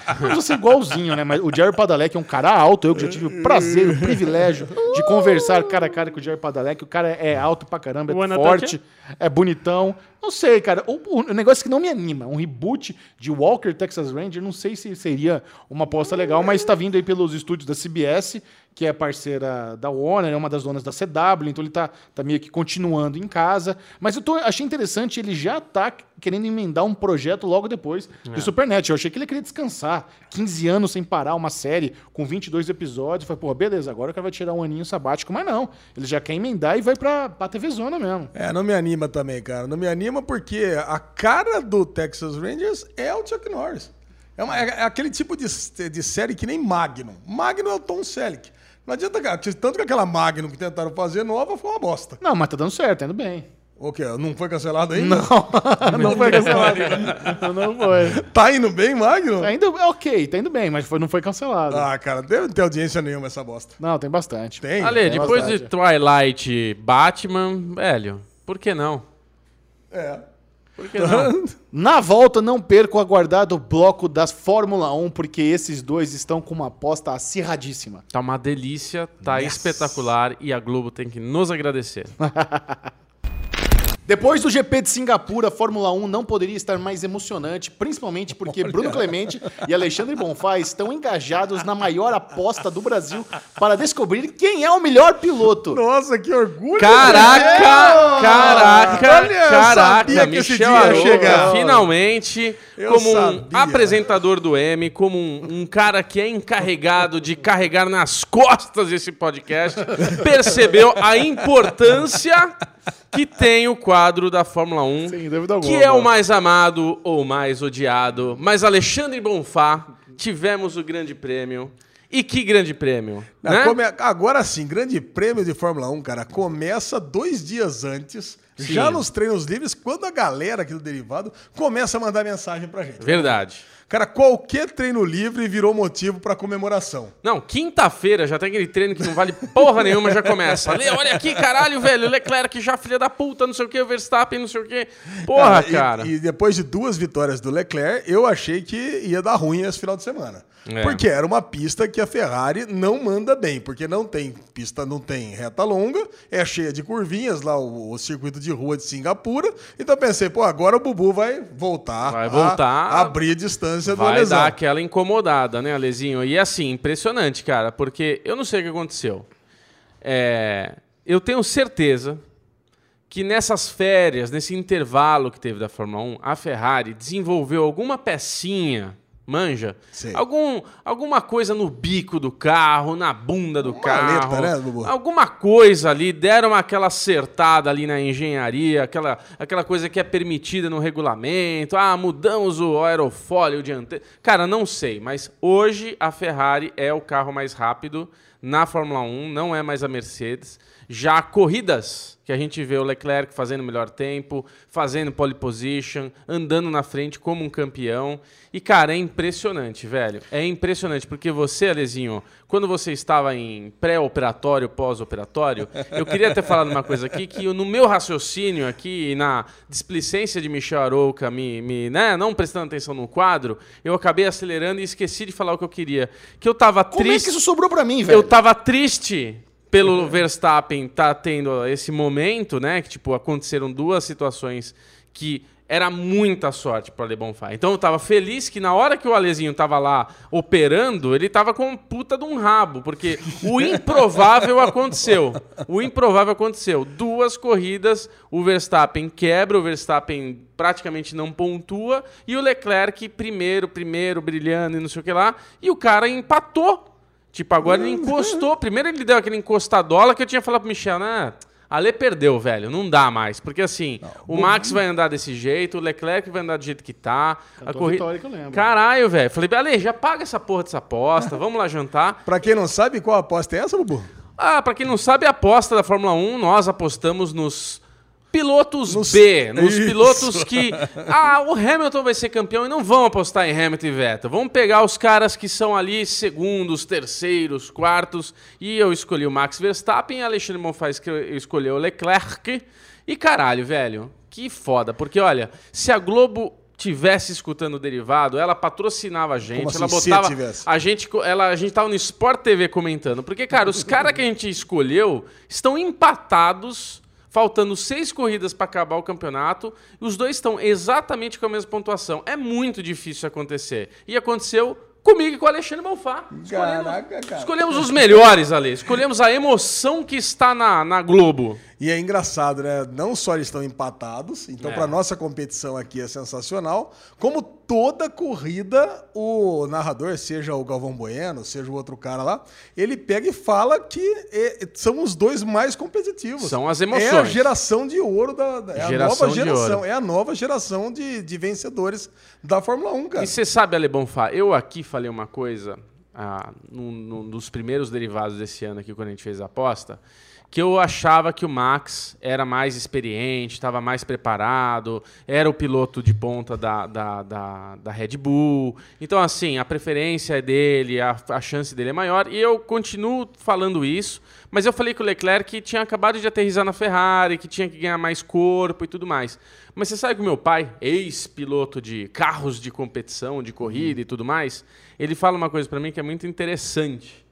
Não precisa ser igualzinho, né? Mas o Jerry Padalecki é um cara alto. Eu que já tive o prazer, o privilégio de conversar cara a cara com o Jerry Padalecki. O cara é alto pra caramba, é forte, é bonitão. Não sei, cara. O, o negócio que não me anima, um reboot de Walker Texas Ranger, não sei se seria uma aposta legal, mas está vindo aí pelos estúdios da CBS, que é parceira da Warner, é uma das donas da CW, então ele tá, tá meio que continuando em casa. Mas eu tô, achei interessante, ele já tá querendo emendar um projeto logo depois de Supernatural. Eu achei que ele queria descansar. 15 anos sem parar uma série com 22 episódios. Falei, pô, beleza, agora o cara vai tirar um aninho sabático, mas não. Ele já quer emendar e vai pra, pra TV Zona mesmo. É, não me anima também, cara. Não me anima porque a cara do Texas Rangers é o Chuck Norris. É, uma- é- é aquele tipo de, de série que nem Magnum. Magnum é o Tom Selleck. Não adianta, cara. Tanto que aquela Magnum que tentaram fazer nova foi uma bosta. Não, mas tá dando certo, tá indo bem. O quê? Não foi cancelado ainda? Não, não foi cancelado. não foi. Tá indo bem, Magnum? Tá indo ok, tá indo bem, mas foi, não foi cancelado. Ah, cara, deve ter audiência nenhuma essa bosta. Não, tem bastante. Tem? Ale, tem depois bastante. de Twilight Batman, velho, por que não? É. Por que não? Na volta, não perca o aguardado bloco das Fórmula 1, porque esses dois estão com uma aposta acirradíssima. Tá uma delícia, tá Yes. espetacular e a Globo tem que nos agradecer. Depois do GP de Singapura, a Fórmula 1 não poderia estar mais emocionante, principalmente porque Bruno Clemente e Alexandre Bonfá estão engajados na maior aposta do Brasil para descobrir quem é o melhor piloto. Nossa, que orgulho! Caraca! Caraca! Olha, caraca! Michel chegar. finalmente, Eu como um sabia. apresentador do M, como um, um cara que é encarregado de carregar nas costas esse podcast, percebeu a importância que tem o quadro da Fórmula 1. Sem dúvida alguma. Que é o mais amado ou mais odiado. Mas Alexandre Bonfá, tivemos o grande prêmio. E que grande prêmio, Não, né? come- Agora sim, grande prêmio de Fórmula 1, cara, começa dois dias antes, Sim. já nos treinos livres, quando a galera aqui do Derivado começa a mandar mensagem pra gente. Verdade. Cara, qualquer treino livre virou motivo pra comemoração. Não, quinta-feira já tem aquele treino que não vale porra nenhuma, já começa. Olha aqui, caralho, velho, o Leclerc já filha da puta, não sei o que, o Verstappen, não sei o que. Porra, e- cara. E, depois de duas vitórias do Leclerc, eu achei que ia dar ruim esse final de semana. É. Porque era uma pista que a Ferrari não manda bem, porque não tem pista, não tem reta longa, é cheia de curvinhas lá o, o circuito de rua de Singapura. Então pensei, pô, agora o Bubu vai voltar, Vai a voltar. abrir a distância do Vai Alesão. dar aquela incomodada, né, Alezinho? E assim, impressionante, cara, porque eu não sei o que aconteceu. É, eu tenho certeza que nessas férias, nesse intervalo que teve da Fórmula 1, a Ferrari desenvolveu alguma pecinha, manja? Sei. Algum, alguma coisa no bico do carro, na bunda do Uma carro. maleta, né, Bubu? Alguma coisa ali, deram aquela acertada ali na engenharia, aquela, aquela coisa que é permitida no regulamento. Ah, mudamos o aerofólio dianteiro. Cara, não sei, mas hoje a Ferrari é o carro mais rápido na Fórmula 1, não é mais a Mercedes. Já corridas que a gente vê o Leclerc fazendo melhor tempo, fazendo pole position, andando na frente como um campeão. E, cara, é impressionante, velho. É impressionante, porque você, Alezinho, quando você estava em pré-operatório, pós-operatório, eu queria ter falado uma coisa aqui, que no meu raciocínio aqui, na displicência de Michel Arouca, me, me, né, não prestando atenção no quadro, eu acabei acelerando e esqueci de falar o que eu queria. Que eu tava Como é triste... que isso sobrou pra mim, velho? Eu tava triste pelo Verstappen tá tendo esse momento, né? Que, tipo, aconteceram duas situações que era muita sorte para Le Bonfá. Então eu tava feliz que na hora que o Alezinho tava lá operando, ele tava com puta de um rabo, porque o improvável aconteceu. O improvável aconteceu. Duas corridas, o Verstappen quebra, o Verstappen praticamente não pontua, e o Leclerc primeiro, primeiro, brilhando e não sei o que lá, e o cara empatou. Tipo, agora ele encostou. Primeiro ele deu aquele encostadola que eu tinha falado pro Michel, né? Ale perdeu, velho. Não dá mais. Porque assim, o Max vai andar desse jeito, o Leclerc vai andar do jeito que tá. A Cantou corrida. vitória que eu lembro. Caralho, velho. Falei, Ale, já paga essa porra dessa aposta. Vamos lá jantar. Pra quem não sabe, qual aposta é essa, Bubu? Ah, pra quem não sabe, a aposta da Fórmula 1, nós apostamos nos pilotos Nos- B, nos Isso. pilotos que ah, o Hamilton vai ser campeão e não vão apostar em Hamilton e Vettel. Vamos pegar os caras que são ali segundos, terceiros, quartos, e eu escolhi o Max Verstappen, Alexandre Monfaz escolheu o Leclerc. E caralho, velho, que foda, porque olha, se a Globo tivesse escutando o derivado, ela patrocinava a gente, Como assim, ela se botava a gente, ela, a gente tava no Sport TV comentando. Porque, cara, os caras que a gente escolheu estão empatados, faltando seis corridas para acabar o campeonato. Os dois estão exatamente com a mesma pontuação. É muito difícil acontecer. E aconteceu comigo e com o Alexandre Bonfá. Escolhemos, Caraca, cara. escolhemos os melhores, Ale. Escolhemos a emoção que está na, na Globo. E é engraçado, né? Não só eles estão empatados, então É. para nossa competição aqui é sensacional, como toda corrida o narrador, seja o Galvão Bueno, seja o outro cara lá, ele pega e fala que é- são os dois mais competitivos. São as É a emoções. geração de ouro da, da- é a Geração nova de geração, é a nova geração de, de vencedores da Fórmula 1, cara. E você sabe, Ale Bonfá, eu aqui falei uma coisa ah, num, num dos primeiros derivados desse ano aqui, quando a gente fez a aposta, que eu achava que o Max era mais experiente, estava mais preparado, era o piloto de ponta da, da, da, da, Red Bull. Então, assim, a preferência é dele, a, a chance dele é maior. E eu continuo falando isso, mas eu falei que o Leclerc tinha acabado de aterrizar na Ferrari, que tinha que ganhar mais corpo e tudo mais. Mas você sabe que o meu pai, ex-piloto de carros de competição, de corrida e tudo mais, ele fala uma coisa para mim que é muito interessante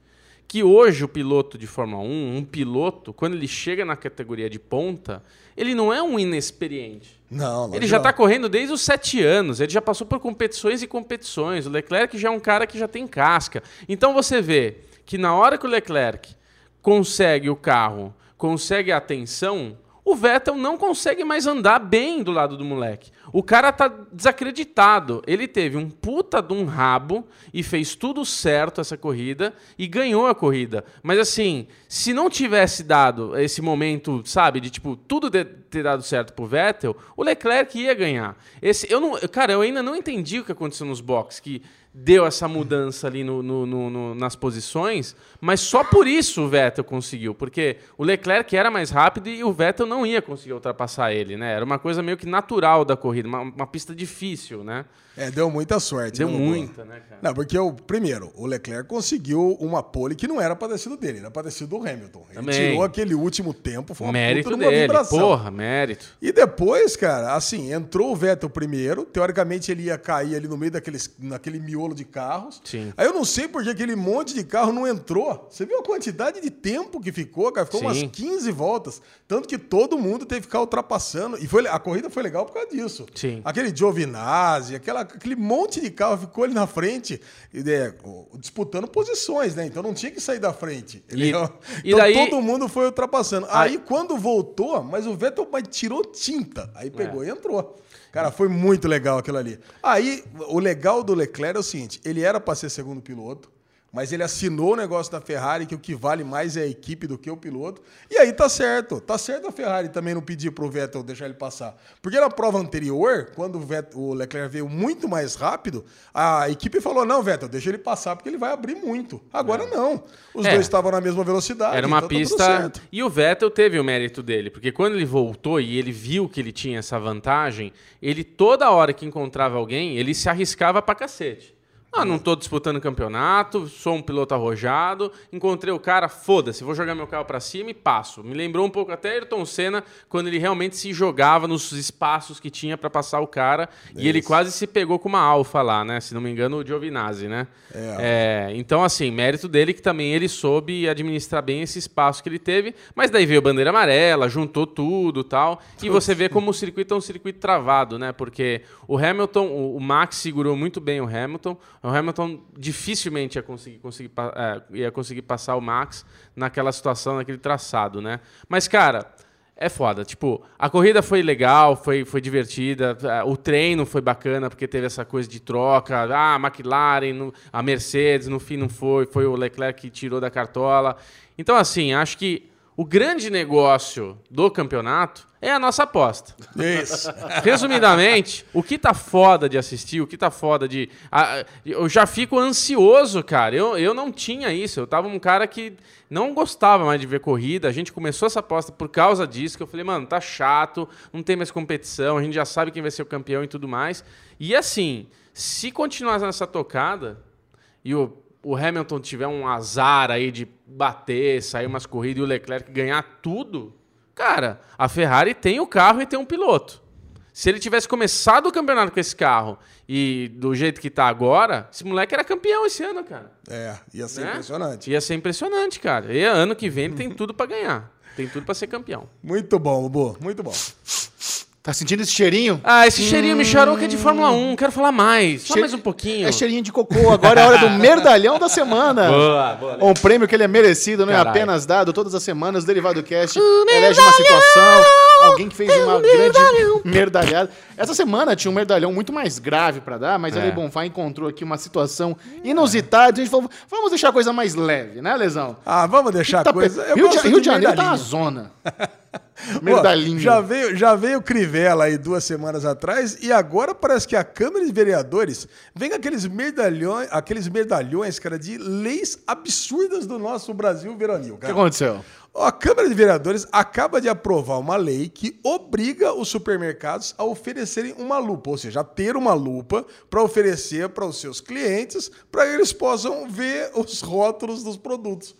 que hoje o piloto de Fórmula 1, um piloto, quando ele chega na categoria de ponta, ele não é um inexperiente. Não, não Ele já está correndo desde os sete anos, ele já passou por competições e competições. O Leclerc já é um cara que já tem casca. Então você vê que na hora que o Leclerc consegue o carro, consegue a atenção, o Vettel não consegue mais andar bem do lado do moleque. O cara tá desacreditado. Ele teve um puta de um rabo e fez tudo certo essa corrida e ganhou a corrida. Mas assim, se não tivesse dado esse momento, sabe, de tipo, tudo ter dado certo pro Vettel, o Leclerc ia ganhar. Esse, eu não, cara, eu ainda não entendi o que aconteceu nos boxes, que deu essa mudança ali no, no, no, nas posições, mas só por isso o Vettel conseguiu, porque o Leclerc era mais rápido e o Vettel não ia conseguir ultrapassar ele, né? Era uma coisa meio que natural da corrida, uma, uma pista difícil, né? É, deu muita sorte. Deu né, muita, né, cara? Não, porque o primeiro, o Leclerc conseguiu uma pole que não era sido dele, era sido do Hamilton. Ele Também. tirou aquele último tempo, foi uma mérito puta dele, vibração. porra, mérito. E depois, cara, assim, entrou o Vettel primeiro, teoricamente ele ia cair ali no meio daqueles, naquele miolo de carros. Sim. Aí eu não sei porque aquele monte de carro não entrou. Você viu a quantidade de tempo que ficou, cara? Ficou Sim. umas 15 voltas. Tanto que todo mundo teve que ficar ultrapassando. E foi, a corrida foi legal por causa disso. Sim. Aquele Giovinazzi, aquela, aquele monte de carro ficou ali na frente, é, disputando posições, né? Então não tinha que sair da frente. Ele- E- então e daí- todo mundo foi ultrapassando. Aí- Aí quando voltou, mas o Vettel mas tirou tinta. Aí pegou e entrou. Cara, foi muito legal aquilo ali. Aí, o legal do Leclerc é o seguinte: ele era para ser segundo piloto, mas ele assinou o negócio da Ferrari, que o que vale mais é a equipe do que o piloto. E aí tá certo. Tá certo a Ferrari também não pedir pro Vettel deixar ele passar. Porque na prova anterior, quando o, Vettel- o Leclerc veio muito mais rápido, a equipe falou: não, Vettel, deixa ele passar porque ele vai abrir muito. Agora não. Os É. dois estavam na mesma velocidade. Era uma então tá pista. certo. E o Vettel teve o mérito dele, porque quando ele voltou e ele viu que ele tinha essa vantagem, ele toda hora que encontrava alguém, ele se arriscava pra cacete. Ah, não tô disputando campeonato, sou um piloto arrojado, encontrei o cara, foda-se, vou jogar meu carro pra cima e passo. Me lembrou um pouco até Ayrton Senna, quando ele realmente se jogava nos espaços que tinha pra passar o cara, e ele quase se pegou com uma alfa lá, né? Se não me engano, o Giovinazzi, né? É, então, assim, mérito dele que também ele soube administrar bem esse espaço que ele teve, mas daí veio bandeira amarela, juntou tudo tal. E você vê como o circuito é um circuito travado, né? Porque o Hamilton, o Max segurou muito bem o Hamilton. O Hamilton dificilmente ia conseguir, conseguir, é, ia conseguir passar o Max naquela situação, naquele traçado, né? Mas, cara. É foda. Tipo, a corrida foi legal, foi, foi divertida. eh, O treino foi bacana, porque teve essa coisa de troca. Ah, a McLaren, a Mercedes, no fim não foi. Foi o Leclerc que tirou da cartola. Então, assim, acho que o grande negócio do campeonato é a nossa aposta. Isso. Resumidamente, o que tá foda de assistir, o que tá foda de. eu já fico ansioso, cara. Eu, eu não tinha isso. Eu tava um cara que não gostava mais de ver corrida. A gente começou essa aposta por causa disso, que eu falei, mano, tá chato, não tem mais competição, a gente já sabe quem vai ser o campeão e tudo mais. E assim, se continuar nessa tocada e o, o Hamilton tiver um azar aí de bater, sair umas corridas e o Leclerc ganhar tudo, cara, a Ferrari tem o carro e tem um piloto. Se ele tivesse começado o campeonato com esse carro e do jeito que tá agora, esse moleque era campeão esse ano, cara. É, ia ser Né? impressionante. Ia ser impressionante, cara. E ano que vem ele tem tudo pra ganhar. Tem tudo pra ser campeão. Muito bom, Lubu. Muito bom. Tá sentindo esse cheirinho? Ah, esse cheirinho me charou que é de Fórmula 1. Quero falar mais. Só Cheiro- mais um pouquinho. É cheirinho de cocô. Agora é a hora do merdalhão da semana. Boa, boa. Um prêmio que ele é merecido, não é apenas dado todas as semanas. Derivado Cast elege uma situação, alguém que fez uma grande merdalhada. Essa semana tinha um merdalhão muito mais grave pra dar, mas É. a Lei Bonfá encontrou aqui uma situação inusitada. A gente falou, vamos deixar a coisa mais leve, né, Lesão? Ah, vamos deixar a Tá coisa. pe- Eu Rio, de, Rio de Janeiro tá uma zona. Medalhinha. Ó, já veio, já veio Crivella aí duas semanas atrás e agora parece que a Câmara de Vereadores vem aqueles medalhões, aqueles medalhões, cara, de leis absurdas do nosso Brasil veronil, O que cara. aconteceu? A Câmara de Vereadores acaba de aprovar uma lei que obriga os supermercados a oferecerem uma lupa, ou seja, a ter uma lupa para oferecer para os seus clientes, para eles possam ver os rótulos dos produtos.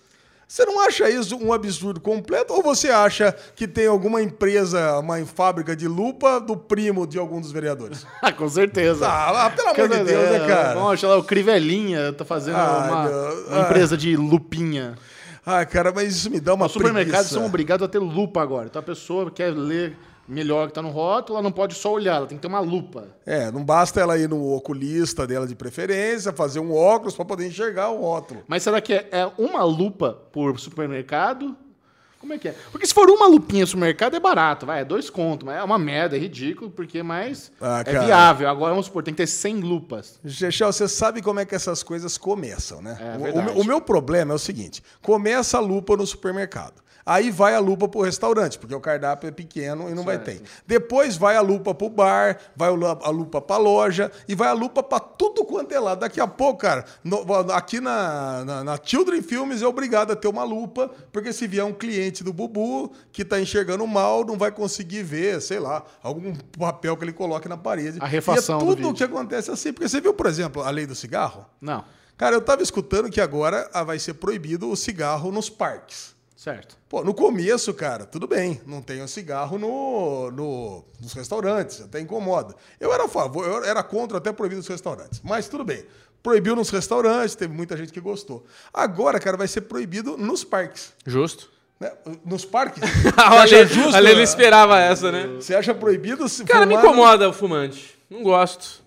Você não acha isso um absurdo completo? Ou você acha que tem alguma empresa, uma fábrica de lupa do primo de algum dos vereadores? Ah, com certeza. Ah, pelo amor de Deus, né, cara? Vamos lá, o Crivelinha tá fazendo Ai, uma, meu- uma empresa de lupinha. Ah, cara, mas isso me dá uma Os supermercados preguiça. são obrigados a ter lupa agora. Então a pessoa quer ler melhor que tá no rótulo, ela não pode só olhar, ela tem que ter uma lupa. É, não basta ela ir no oculista dela de preferência, fazer um óculos para poder enxergar o rótulo. Mas será que é, é uma lupa por supermercado? Como é que é? Porque se for uma lupinha no supermercado é barato, vai, é dois contos, mas é uma merda, é ridículo, porque mais Ah, é viável. Agora vamos supor, tem que ter 100 lupas. Chechel, você sabe como é que essas coisas começam, né? É O- o, o meu problema é o seguinte: começa a lupa no supermercado. Aí vai a lupa pro restaurante, porque o cardápio é pequeno e não vai ter. Depois vai a lupa pro bar, vai o a lupa pra loja e vai a lupa pra tudo quanto é lado. Daqui a pouco, cara, no- aqui na, na, na Children Films é obrigado a ter uma lupa, porque se vier um cliente do Bubu que tá enxergando mal, não vai conseguir ver, sei lá, algum papel que ele coloque na parede. A refação E é do tudo vídeo. que acontece assim. Porque você viu, por exemplo, a lei do cigarro? Não, Cara, eu tava escutando que agora ah, vai ser proibido o cigarro nos parques. Certo. Pô, no começo, cara, tudo bem, não tem o cigarro no, no- nos restaurantes, até incomoda. Eu era a favor, eu era contra até proibir nos restaurantes, mas tudo bem. Proibiu nos restaurantes, teve muita gente que gostou. Agora, cara, vai ser proibido nos parques. Justo. né? Nos parques? Olha, olha, ele esperava essa, né? Você acha proibido se Cara, me fumar no- incomoda o fumante. Não gosto.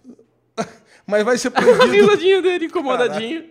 Mas vai ser A proibido. risadinha dele, incomodadinho.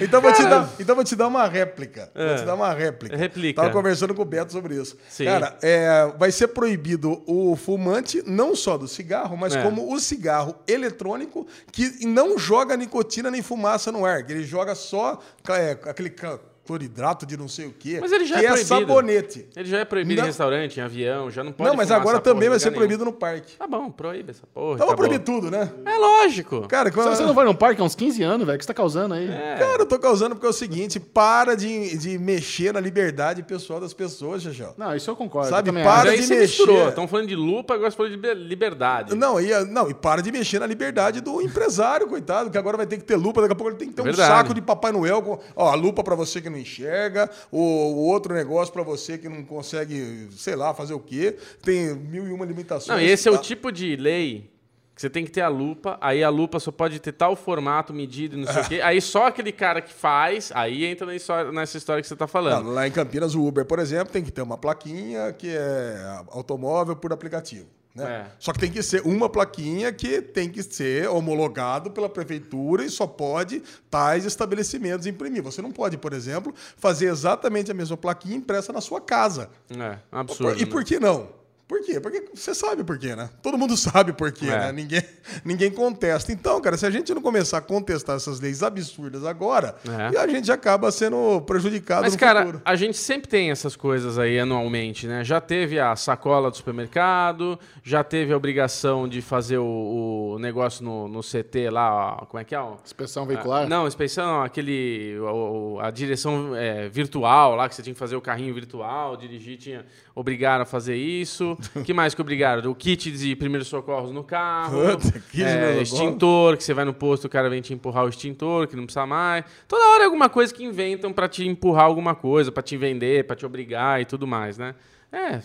Então vou, te dar, então vou te dar uma réplica. Vou É. te dar uma réplica. Réplica. Tava conversando com o Beto sobre isso. Sim. Cara, é, vai ser proibido o fumante, não só do cigarro, mas É. como o cigarro eletrônico, que não joga nicotina nem fumaça no ar. que Ele joga só é, aquele ca- cloridrato de não sei o quê. Mas ele já que é é, proibido. sabonete. Ele já é proibido Não. em restaurante, em avião, já não pode não, mas fumar agora também vai ser lugar proibido no parque. nenhum. Tá bom, proíbe essa porra. Então vou acabou. proibir tudo, né? É lógico. Cara, Se quando... você não vai no parque há uns 15 anos, velho, o que você tá causando aí? É. Cara, eu tô causando porque é o seguinte, para de, de mexer na liberdade pessoal das pessoas, Xaxão. Não, isso eu concordo. Sabe, eu para de você mexer. misturou. Estão falando de lupa, agora você falou de liber- liberdade. Não e, não, e para de mexer na liberdade do empresário, coitado, que agora vai ter que ter lupa, daqui a pouco ele tem que ter um Verdade. saco de Papai Noel com ó, a lupa pra você que não enxerga, o, o outro negócio pra você que não consegue, sei lá, fazer o quê. Tem mil e uma limitações. Não, esse é o Ah, tipo de lei que você tem que ter a lupa, aí a lupa só pode ter tal formato, medida e não sei o quê. Aí só aquele cara que faz, aí entra nessa história que você tá não, falando. lá em Campinas, o Uber, por exemplo, tem que ter uma plaquinha que é automóvel por aplicativo. Né? É. Só que tem que ser uma plaquinha que tem que ser homologado pela prefeitura e só pode tais estabelecimentos imprimir. Você não pode, por exemplo, fazer exatamente a mesma plaquinha impressa na sua casa. É, um absurdo. e por que não? Por quê? Porque você sabe por quê, né? Todo mundo sabe por quê, É. né? Ninguém, ninguém contesta. Então, cara, se a gente não começar a contestar essas leis absurdas agora, É. a gente acaba sendo prejudicado Mas, no cara, futuro. a gente sempre tem essas coisas aí anualmente, né? Já teve a sacola do supermercado, já teve a obrigação de fazer o, o negócio no, no CT lá, ó, como é que é? ó? Inspeção veicular? Ah, Não, inspeção não, aquele. o- o- a direção é, virtual lá, que você tinha que fazer o carrinho virtual, dirigir, tinha. Obrigaram a fazer isso. que mais que obrigaram? O kit de primeiros socorros no carro. Puta, kit de é, extintor, que você vai no posto, o cara vem te empurrar o extintor, que não precisa mais. Toda hora é alguma coisa que inventam pra te empurrar alguma coisa, pra te vender, pra te obrigar e tudo mais, né? É,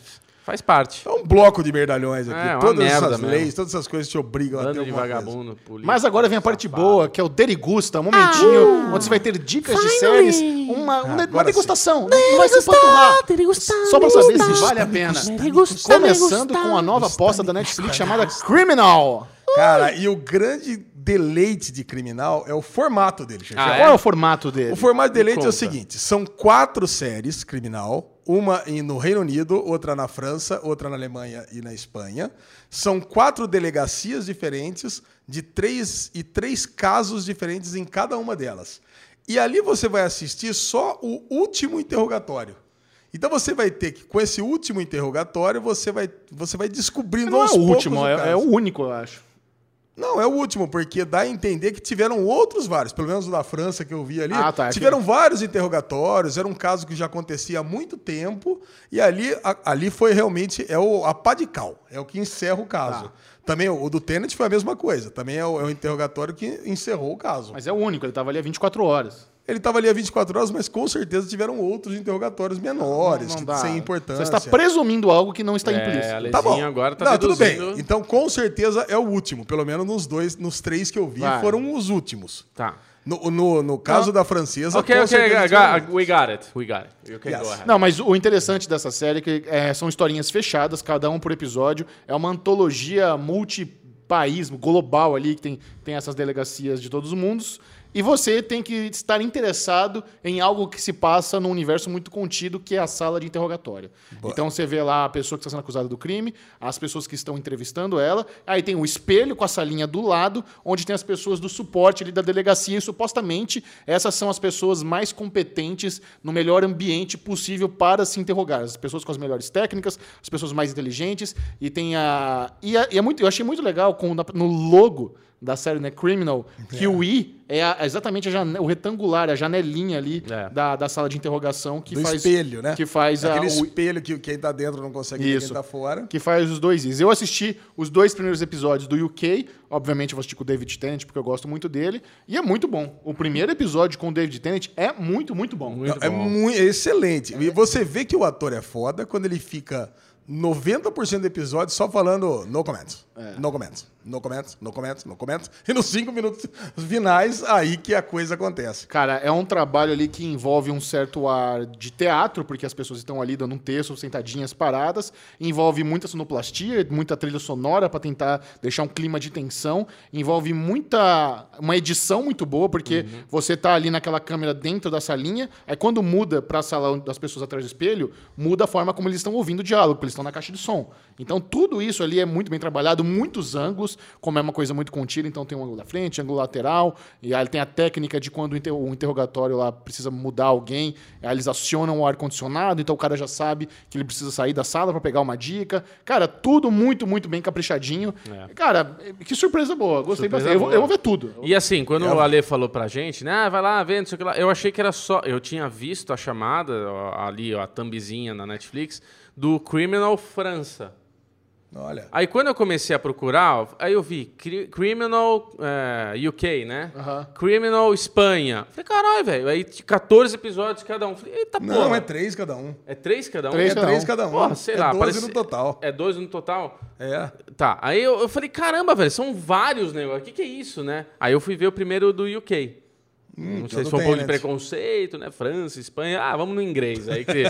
faz parte. É um bloco de merdalhões aqui. É, uma todas merda essas mesmo. leis, todas essas coisas te obrigam a ter Bando de vagabundo, polícia. Mas agora vem a parte boa, que é o Derigusta, um momentinho onde você vai ter dicas de séries, uma, uma, uma agora degustação. Não vai se empanturrar. Só pra saber se vale a pena. Começando com a nova aposta da Netflix chamada Criminal. Cara, e o grande deleite de criminal é o formato dele, Xexé. Ah, Qual é o formato dele? O formato de deleite é o seguinte: são quatro séries criminal, uma no Reino Unido, outra na França, outra na Alemanha e na Espanha. São quatro delegacias diferentes de três e três casos diferentes em cada uma delas. E ali você vai assistir só o último interrogatório. Então você vai ter que, com esse último interrogatório, você vai, você vai descobrindo Não é aos o poucos último, é, caso. é o único, eu acho. Não, é o último, porque dá a entender que tiveram outros vários, pelo menos o da França que eu vi ali. Ah, tá, é tiveram vários interrogatórios, era um caso que já acontecia há muito tempo, e ali, a- ali foi realmente é o, a pá de cal, é o que encerra o caso. Tá. Também o, o do Tenet foi a mesma coisa, também é o, é o interrogatório que encerrou o caso. Mas é o único, ele tava ali há 24 horas. Ele estava ali há 24 horas, mas com certeza tiveram outros interrogatórios menores, Não que- dá. sem importância. Você está presumindo algo que não está É, implícito. a Lezinha Tá bom. agora tá não, tudo bem. Então, com certeza é o último. Pelo menos nos dois, nos três que eu vi, Vai. foram os últimos. Tá. No, no, no caso da francesa, Ok, com ok, certeza I tiveram got- we got it. We got it. Can Yes. go ahead. Não, mas o interessante dessa série é que é, são historinhas fechadas, cada um por episódio. É uma antologia multipaís, global ali, que tem, tem essas delegacias de todos os mundos. E você tem que estar interessado em algo que se passa num universo muito contido, que é a sala de interrogatório. Então você vê lá a pessoa que está sendo acusada do crime, as pessoas que estão entrevistando ela, aí tem o espelho com a salinha do lado, onde tem as pessoas do suporte ali da delegacia, e supostamente essas são as pessoas mais competentes no melhor ambiente possível para se interrogar. As pessoas com as melhores técnicas, as pessoas mais inteligentes, e tem a. E, a- e é muito, eu achei muito legal com, no logo da série, né, Criminal, que o I é a- exatamente a o retangular, a janelinha ali É. da, da sala de interrogação que do faz espelho, né? que faz a, Aquele o- espelho que quem tá dentro não consegue ver quem tá fora. que faz os dois Is. Eu assisti os dois primeiros episódios do UK, obviamente eu vou assistir com o David Tennant, porque eu gosto muito dele, e é muito bom. O primeiro episódio com o David Tennant é muito, muito bom. Muito é bom. muito é excelente. E você vê que o ator é foda quando ele fica 90% do episódio só falando no comments. É. No comments. No comments, no comments, no comments. E nos cinco minutos finais, aí que a coisa acontece. Cara, é um trabalho ali que envolve um certo ar de teatro, porque as pessoas estão ali dando um texto, sentadinhas, paradas. Envolve muita sonoplastia, muita trilha sonora para tentar deixar um clima de tensão. Envolve muita. uma edição muito boa, porque você tá ali naquela câmera dentro da salinha, aí quando muda pra sala das pessoas atrás do espelho, muda a forma como eles estão ouvindo o diálogo, porque eles estão na caixa de som. Então tudo isso ali é muito bem trabalhado, muitos ângulos, como é uma coisa muito contida, então tem um ângulo da frente, ângulo lateral, e aí tem a técnica de quando o inter- o interrogatório lá precisa mudar alguém, aí eles acionam o ar-condicionado, então o cara já sabe que ele precisa sair da sala para pegar uma dica. Cara, tudo muito, muito bem caprichadinho. Cara, que surpresa boa, gostei Surpresa bastante. Eu vou, boa. eu vou ver tudo. E assim, quando É. o Ale falou pra gente, né, ah, vai lá, vê, não sei o que lá, eu achei que era só. Eu tinha visto a chamada ó, ali, ó, a thumbzinha na Netflix, do Criminal França. Olha. Aí quando eu comecei a procurar, aí eu vi cri- Criminal eh, UK, né? Criminal Espanha. Falei, caralho, velho. Aí tinha 14 episódios cada um. Falei, eita Não, porra. é três cada um. É três cada um? Três é cada três um. cada um. Porra, sei é lá, 12 parece- no total. É 12 no total? É. Tá, aí eu, eu falei, caramba, velho, são vários negócios. O que, que é isso, né? Aí eu fui ver o primeiro do UK. Não sei então se foi um pouco de né? preconceito, né? França, Espanha. Ah, vamos no inglês. Aí que...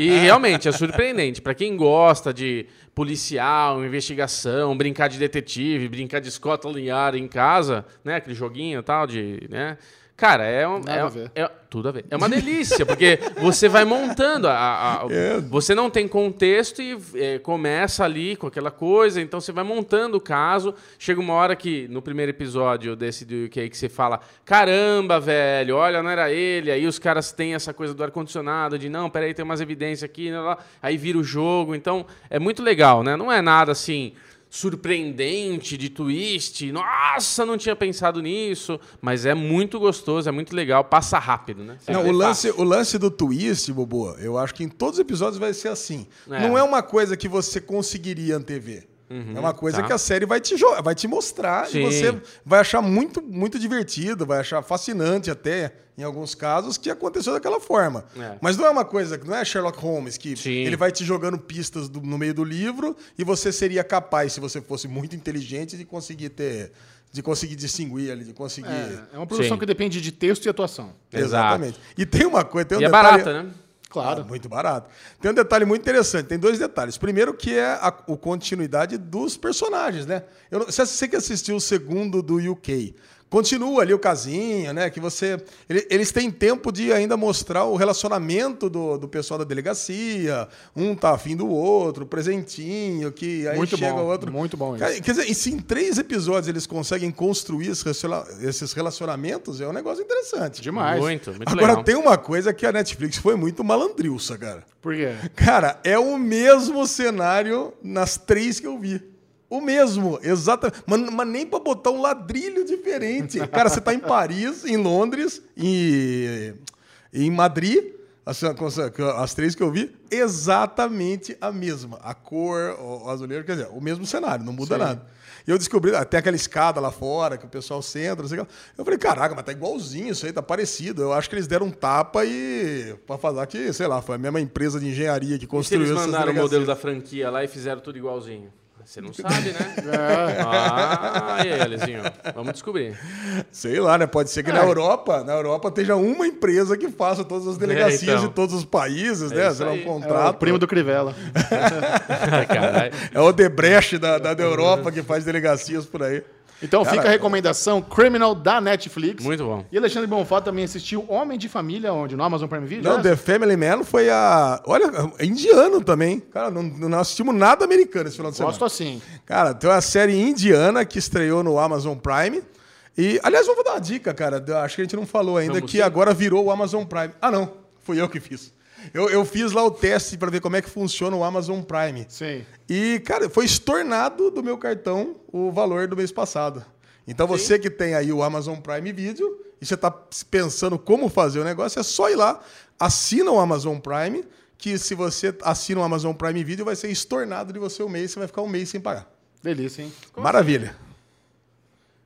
e realmente é surpreendente. Pra quem gosta de policial, investigação, brincar de detetive, brincar de Scotland Yard em casa, né? Aquele joguinho e tal de, né? Cara, é, um, é, a ver. é- tudo a ver. É uma delícia, porque você vai montando. A, a- a- É. Você não tem contexto e é, começa ali com aquela coisa, então você vai montando o caso. Chega uma hora que, no primeiro episódio desse do UK, que você fala: caramba, velho, olha, não era ele. Aí os caras têm essa coisa do ar-condicionado, de não, peraí, tem umas evidências aqui, né, aí vira o jogo. Então é muito legal, né? Não é nada assim surpreendente, de twist. Nossa, não tinha pensado nisso. Mas é muito gostoso, é muito legal. Passa rápido, né? Não, vê o, lance, fácil. o lance do twist, Bobo, eu acho que em todos os episódios vai ser assim. É. Não é uma coisa que você conseguiria antever. É uma coisa tá. que a série vai te, vai te mostrar Sim. e você vai achar muito, muito divertido, vai achar fascinante até, em alguns casos, que aconteceu daquela forma. É. Mas não é uma coisa, não é Sherlock Holmes, que Sim. ele vai te jogando pistas do- no meio do livro e você seria capaz, se você fosse muito inteligente, de conseguir ter. De conseguir distinguir ali, de conseguir. É, é uma produção Sim. que depende de texto e atuação. Exatamente. E tem uma coisa. Tem um E é detalhe- barata, né? Claro. ah, muito barato. Tem um detalhe muito interessante. Tem dois detalhes. Primeiro que é a, o continuidade dos personagens, né? Eu você, você que assistiu o segundo do UK, continua ali o casinho, né? Que você. ele- Eles têm tempo de ainda mostrar o relacionamento do, do pessoal da delegacia. Um tá afim do outro, presentinho, que aí Muito chega bom, o outro. muito bom isso. Quer dizer, e se em três episódios eles conseguem construir esses relacionamentos, é um negócio interessante. Demais. Muito, muito Agora legal. tem uma coisa que a Netflix foi muito malandrilça, cara. Por quê? Cara, é o mesmo cenário nas três que eu vi. O mesmo, exatamente. Mas, mas nem pra botar um ladrilho diferente. Cara, você tá em Paris, em Londres, em, em Madrid, as, as três que eu vi, exatamente a mesma. A cor, o, o azulejo, quer dizer, o mesmo cenário, não muda Sim. nada. E eu descobri, até aquela escada lá fora, que o pessoal senta, não sei o que lá. Eu falei, caraca, mas tá igualzinho isso aí, tá parecido. Eu acho que eles deram um tapa e. pra fazer que, sei lá, foi a mesma empresa de engenharia que construiu eles essas mandaram o modelo da franquia lá e fizeram tudo igualzinho? Você não sabe, né? É. Ah, e aí, Alezinho? Vamos descobrir. Sei lá, né? Pode ser que na É. Europa, na Europa esteja uma empresa que faça todas as delegacias então. de todos os países, É né? Será um aí. É contrato. o primo do Crivella. É o Debrecht da, da, da Europa que faz delegacias por aí. Então fica Cara, a recomendação Criminal da Netflix. Muito bom. E Alexandre Bonfá também assistiu Homem de Família, onde? No Amazon Prime Video? Não, é? The Family Man foi a. Olha, é indiano também. Cara, não, não assistimos nada americano esse final de semana. Gosto assim. Cara, tem uma série indiana que estreou no Amazon Prime. E, aliás, eu vou dar uma dica, cara. Acho que a gente não falou ainda Vamos que agora virou o Amazon Prime. Ah, não. Fui eu que fiz. Eu, eu fiz lá o teste para ver como é que funciona o Amazon Prime. Sim. E, cara, foi estornado do meu cartão o valor do mês passado. Então, você que tem aí o Amazon Prime Video e você está pensando como fazer o negócio, é só ir lá, assina o Amazon Prime, que se você assina o Amazon Prime Video, vai ser estornado de você o mês, você vai ficar um mês sem pagar. Delícia, hein? Maravilha.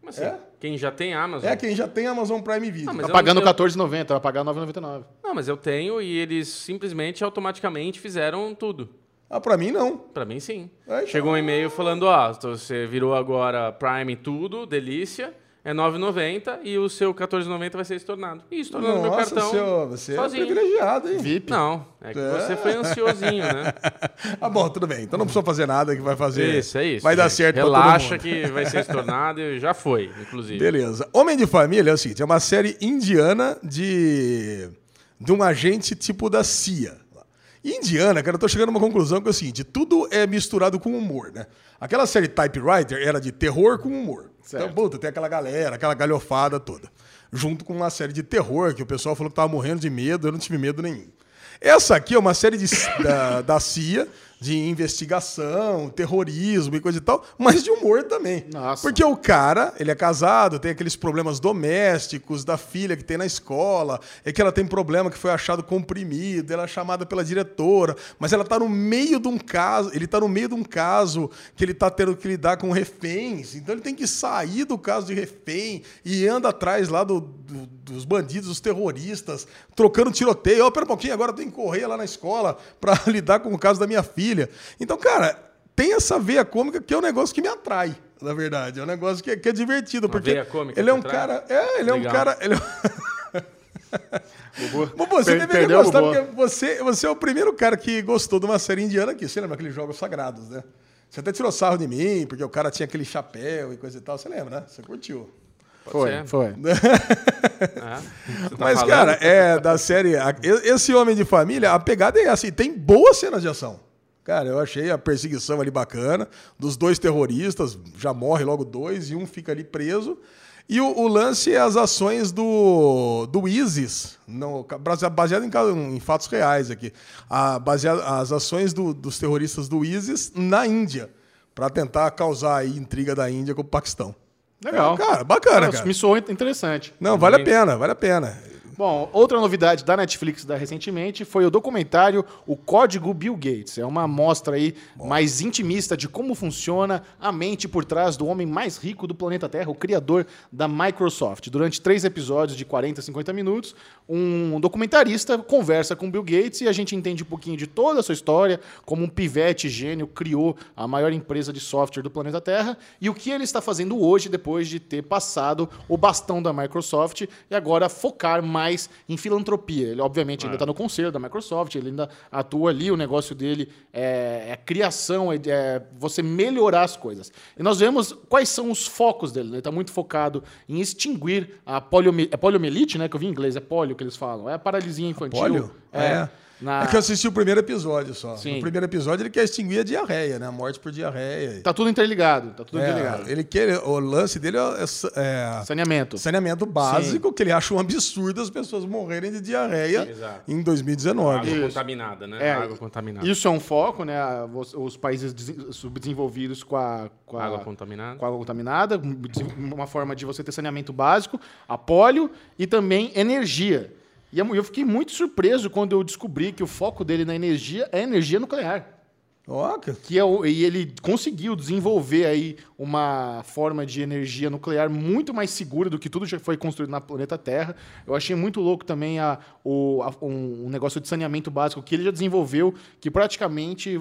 Como assim? É? Quem já tem Amazon? É quem já tem Amazon Prime Video. Ah, mas Tá pagando eu- R$14,90, vai pagar R$9,99. Não, mas eu tenho e eles simplesmente automaticamente fizeram tudo. Ah, pra mim não. Pra mim, sim. É, então. Chegou um e-mail falando, ó, você virou agora Prime tudo, delícia, é 9,90 e o seu 14,90 vai ser estornado. E estornando meu Nossa, cartão seu, você sozinho. é privilegiado, hein? VIP. Não, é que É. você foi ansiosinho, né? Ah, bom, tudo bem. Então não precisa fazer nada que vai fazer. Isso, é isso. Vai dar gente. certo pra todo Relaxa mundo. que vai ser estornado e já foi, inclusive. Beleza. Homem de Família é o seguinte: é uma série indiana de, de um agente tipo da CIA. E indiana, cara, eu tô chegando a uma conclusão que é o seguinte: tudo é misturado com humor, né? Aquela série Typewriter era de terror com humor. Certo. Então, puta, tem aquela galera, aquela galhofada toda. Junto com uma série de terror, que o pessoal falou que tava morrendo de medo, eu não tive medo nenhum. Essa aqui é uma série de, da, da CIA, de investigação, terrorismo e coisa e tal, mas de humor também. Nossa. Porque o cara, ele é casado, tem aqueles problemas domésticos da filha que tem na escola, é que ela tem problema que foi achado comprimido, ela é chamada pela diretora, mas ela tá no meio de um caso, ele tá no meio de um caso que ele tá tendo que lidar com reféns, então ele tem que sair do caso de refém e anda atrás lá do- do- dos bandidos, dos terroristas, trocando tiroteio. Ó, pera um pouquinho, agora eu tenho que correr lá na escola para lidar com o caso da minha filha. Então, cara, tem essa veia cômica que é um negócio que me atrai, na verdade. É um negócio que é, que é divertido. Uma porque veia cômica ele é um cara. É, ele é um cara. Ele é... Bom, você Per- deveria gostar, Bobô. porque você, você é o primeiro cara que gostou de uma série indiana aqui. Você lembra aqueles jogos sagrados, né? Você até tirou sarro de mim, porque o cara tinha aquele chapéu e coisa e tal. Você lembra, né? Você curtiu. Foi, ser. foi. É, tá Mas, falando? cara, é da série. Esse Homem de Família, a pegada é essa. E tem boas cenas de ação. Cara, eu achei a perseguição ali bacana. Dos dois terroristas, já morre logo dois e um fica ali preso. E o, o lance é as ações do, do ISIS, no, baseado em, em fatos reais aqui. A, baseado, as ações do- dos terroristas do ISIS na Índia, para tentar causar aí intriga da Índia com o Paquistão. Legal. Cara, bacana, cara. Me soou interessante. Não, vale a pena, vale a pena. Bom, outra novidade da Netflix da recentemente foi o documentário O Código Bill Gates. É uma amostra aí mais intimista de como funciona a mente por trás do homem mais rico do planeta Terra, o criador da Microsoft. Durante três episódios de 40, 50 minutos, um documentarista conversa com Bill Gates e a gente entende um pouquinho de toda a sua história, como um pivete gênio criou a maior empresa de software do planeta Terra e o que ele está fazendo hoje depois de ter passado o bastão da Microsoft e agora focar mais mais em filantropia. Ele, obviamente, ainda está no conselho da Microsoft, ele ainda atua ali, o negócio dele é, é criação, é, é você melhorar as coisas. E nós vemos quais são os focos dele. Ele está muito focado em extinguir a poliome, é poliomielite, né? Que eu vi em inglês, é polio que eles falam. É a paralisia infantil. Polio? É. É. Na- É que eu assisti o primeiro episódio só. Sim. No primeiro episódio ele quer extinguir a diarreia, né? A morte por diarreia. Tá tudo interligado, tá tudo É, interligado. ele quer, o lance dele é, é Saneamento. saneamento básico, que ele acha um absurdo as pessoas morrerem de diarreia Exato. em 2019. Água contaminada, né? É, Água contaminada. Isso é um foco, né? Os, países desen- subdesenvolvidos com a, com a Água contaminada. com água contaminada, um- uma forma de você ter saneamento básico, a polio e também energia. E eu fiquei muito surpreso quando eu descobri que o foco dele na energia é energia nuclear. Ó, que- Que é o, e ele conseguiu desenvolver aí uma forma de energia nuclear muito mais segura do que tudo já foi construído na planeta Terra. Eu achei muito louco também a, o, a- um, negócio de saneamento básico que ele já desenvolveu, que praticamente é, é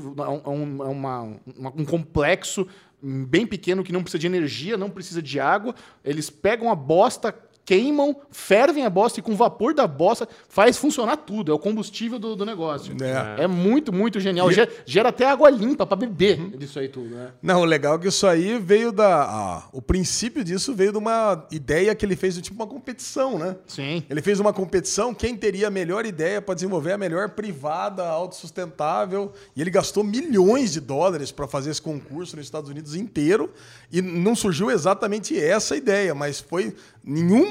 um- é uma- uma- um complexo bem pequeno que não precisa de energia, não precisa de água. Eles pegam a bosta queimam, fervem a bosta e com o vapor da bosta faz funcionar tudo. É o combustível do, do negócio. É. É muito, muito genial. Gera, gera até água limpa para beber disso aí tudo, né? Não, o legal é que isso aí veio da. ah, o princípio disso veio de uma ideia que ele fez de tipo uma competição, né? Sim. Ele fez uma competição, quem teria a melhor ideia para desenvolver a melhor privada autossustentável, e ele gastou milhões de dólares para fazer esse concurso nos Estados Unidos inteiro, e não surgiu exatamente essa ideia, mas foi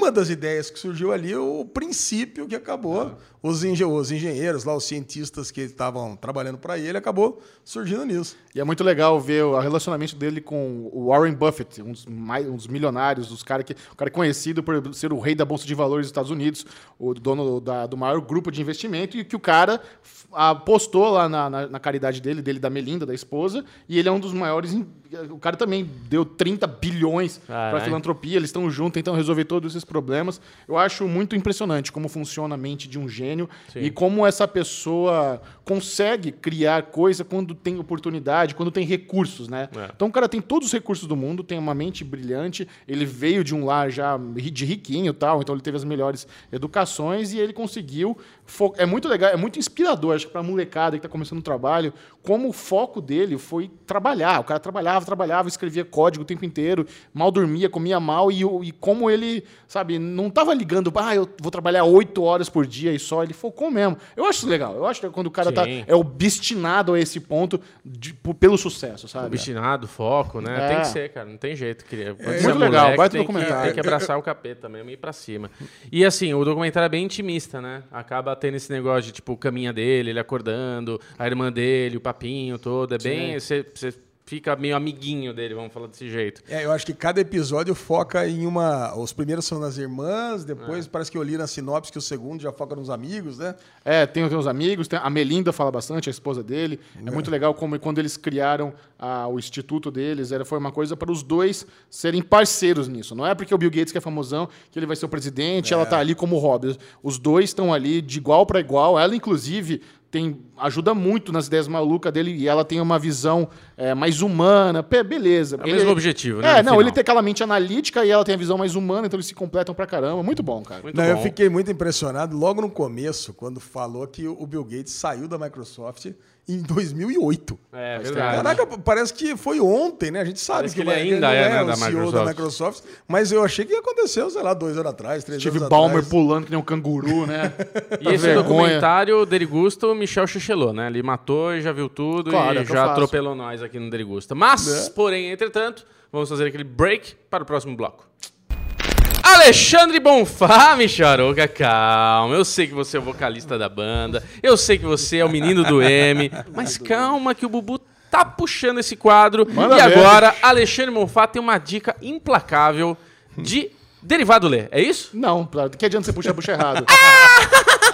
nenhuma das ideias que surgiu ali o princípio que acabou os, engen- os engenheiros lá, os cientistas que estavam trabalhando para ele, acabou surgindo nisso. E é muito legal ver o relacionamento dele com o Warren Buffett, um dos, mais, um dos milionários, dos cara que, o cara conhecido por ser o rei da Bolsa de Valores dos Estados Unidos, o dono da- do maior grupo de investimento, e que o cara apostou lá na, na- na caridade dele, dele da Melinda, da esposa, e ele é um dos maiores. O cara também deu 30 bilhões para filantropia, eles estão juntos, tentam resolver todos esses problemas. Eu acho muito impressionante como funciona a mente de um gênio Sim. e como essa pessoa consegue criar coisa quando tem oportunidade, quando tem recursos, né? É. Então o cara tem todos os recursos do mundo, tem uma mente brilhante, ele veio de um lar já de riquinho e tal, então ele teve as melhores educações e ele conseguiu. É muito legal, é muito inspirador, acho que pra molecada que tá começando o trabalho, como o foco dele foi trabalhar. O cara trabalhava, trabalhava, escrevia código o tempo inteiro, mal dormia, comia mal e, e como ele, sabe, não tava ligando, ah, eu vou trabalhar oito horas por dia e só, ele focou mesmo. Eu acho isso legal. Eu acho que quando o cara tá, é obstinado a esse ponto de- pelo sucesso, sabe? Obstinado, foco, né? É. Tem que ser, cara. Não tem jeito. Queria, quando muito é legal, moleque, baita tem que- documentário. Tem que abraçar o capeta mesmo e ir pra cima. E assim, o documentário é bem intimista, né? Acaba tendo esse negócio de, tipo, o caminha dele, ele acordando, a irmã dele, o papinho todo. É bem. Você você fica meio amiguinho dele, vamos falar desse jeito. É, eu acho que cada episódio foca em uma. Os primeiros são nas irmãs, depois parece que eu li na sinopse que o segundo já foca nos amigos, né? É, tem os meus amigos, tem- a Melinda fala bastante, a esposa dele. É, muito legal como quando eles criaram ah, o instituto deles, era, foi uma coisa para os dois serem parceiros nisso. Não é porque o Bill Gates que é famosão que ele vai ser o presidente, ela tá ali como hobby. Os dois estão ali de igual para igual. Ela, inclusive, tem ajuda muito nas ideias malucas dele e ela tem uma visão é, mais humana. Pê, beleza. É o mesmo objetivo, né, É, não, final. ele tem aquela mente analítica e ela tem a visão mais humana, então eles se completam pra caramba. Muito bom, cara. Muito Não, eu bom. fiquei muito impressionado logo no começo, quando falou que o Bill Gates saiu da Microsoft em 2008. É, verdade. Caraca, parece que foi ontem, né? A gente sabe Parece que, que ele vai- ainda não é, né, o da CEO da Microsoft. Microsoft, mas eu achei que aconteceu, sei lá, dois anos atrás, três Steve anos Ballmer atrás. pulando que nem um canguru, né? E esse Vergonha. documentário, Derigusta, o Michel Chichelou, né? Ele matou e já viu tudo Claro, é e eu já atropelou nós aqui no Derigusta. Mas, É. porém, entretanto, vamos fazer aquele break para o próximo bloco. Alexandre Bonfá, Micharoca, calma. Eu sei que você é o vocalista da banda, eu sei que você é o menino do M, mas calma que o Bubu tá puxando esse quadro. Manda e ver. agora, Alexandre Bonfá tem uma dica implacável de derivado Lê. É isso? Não, que adianta você puxar puxa errado?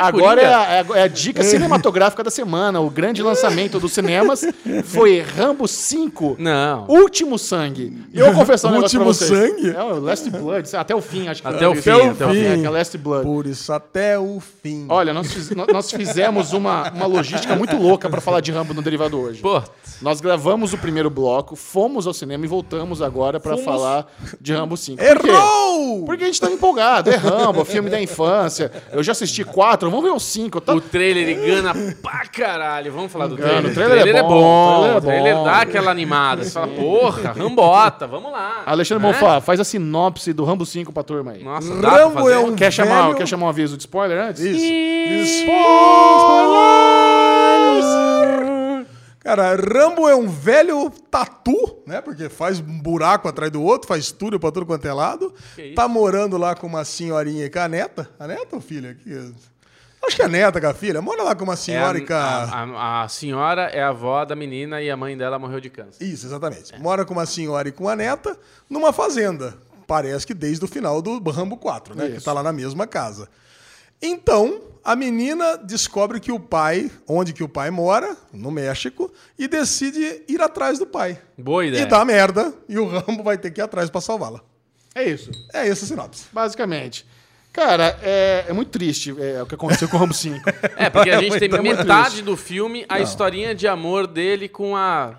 Agora é a, é a- é a dica cinematográfica da semana. O grande lançamento dos cinemas foi Rambo 5. Não. Último Sangue. E eu vou confessar um negócio pra Último vocês. Sangue? É o Last Blood. Até o fim, acho que Até o fim, Até o até o fim. fim. É, que é Last Blood. Por isso, até o fim. Olha, nós, fiz- nó- nós fizemos uma, uma logística muito louca pra falar de Rambo no Derivado hoje. Pô, Nós gravamos o primeiro bloco, fomos ao cinema e voltamos agora pra falar de Rambo 5. Por quê? Errou! Porque a gente tá empolgado. É Rambo, filme da infância. Eu já assisti quatro, vamos ver o cinco. Eu tô- o trailer ele gana pra caralho. Vamos falar do Engana, trailer. o trailer é bom, O o trailer é trailer bom. dá aquela animada. Você fala, porra, rambota, vamos lá. Alexandre Né? Bonfá, faz a sinopse do Rambo 5 pra turma aí. Nossa, Rambo é um Quer chamar, velho- quer chamar um aviso de spoiler antes? Isso. Cara, Rambo é um velho tatu, né? Porque faz um buraco atrás do outro, faz túnel pra tudo quanto é lado. Isso? Tá morando lá com uma senhorinha e com a neta. A neta ou filha? Que- Acho que é a neta com a filha. Mora lá com uma É senhora a, e com a... a- a senhora é a avó da menina e a mãe dela morreu de câncer. Isso, exatamente. Mora com uma senhora e com a neta numa fazenda. Parece que desde o final do Rambo 4, né? Que Isso. tá lá na mesma casa. Então, a menina descobre que o pai, onde que o pai mora, no México, e decide ir atrás do pai. Boa ideia. E dá merda, e o Rambo vai ter que ir atrás pra salvá-la. É isso, É essa a sinopse. basicamente. Cara, é, é muito triste é, o que aconteceu com o Rambo 5. É, porque a gente tem Muito metade triste. do filme a historinha de amor dele com a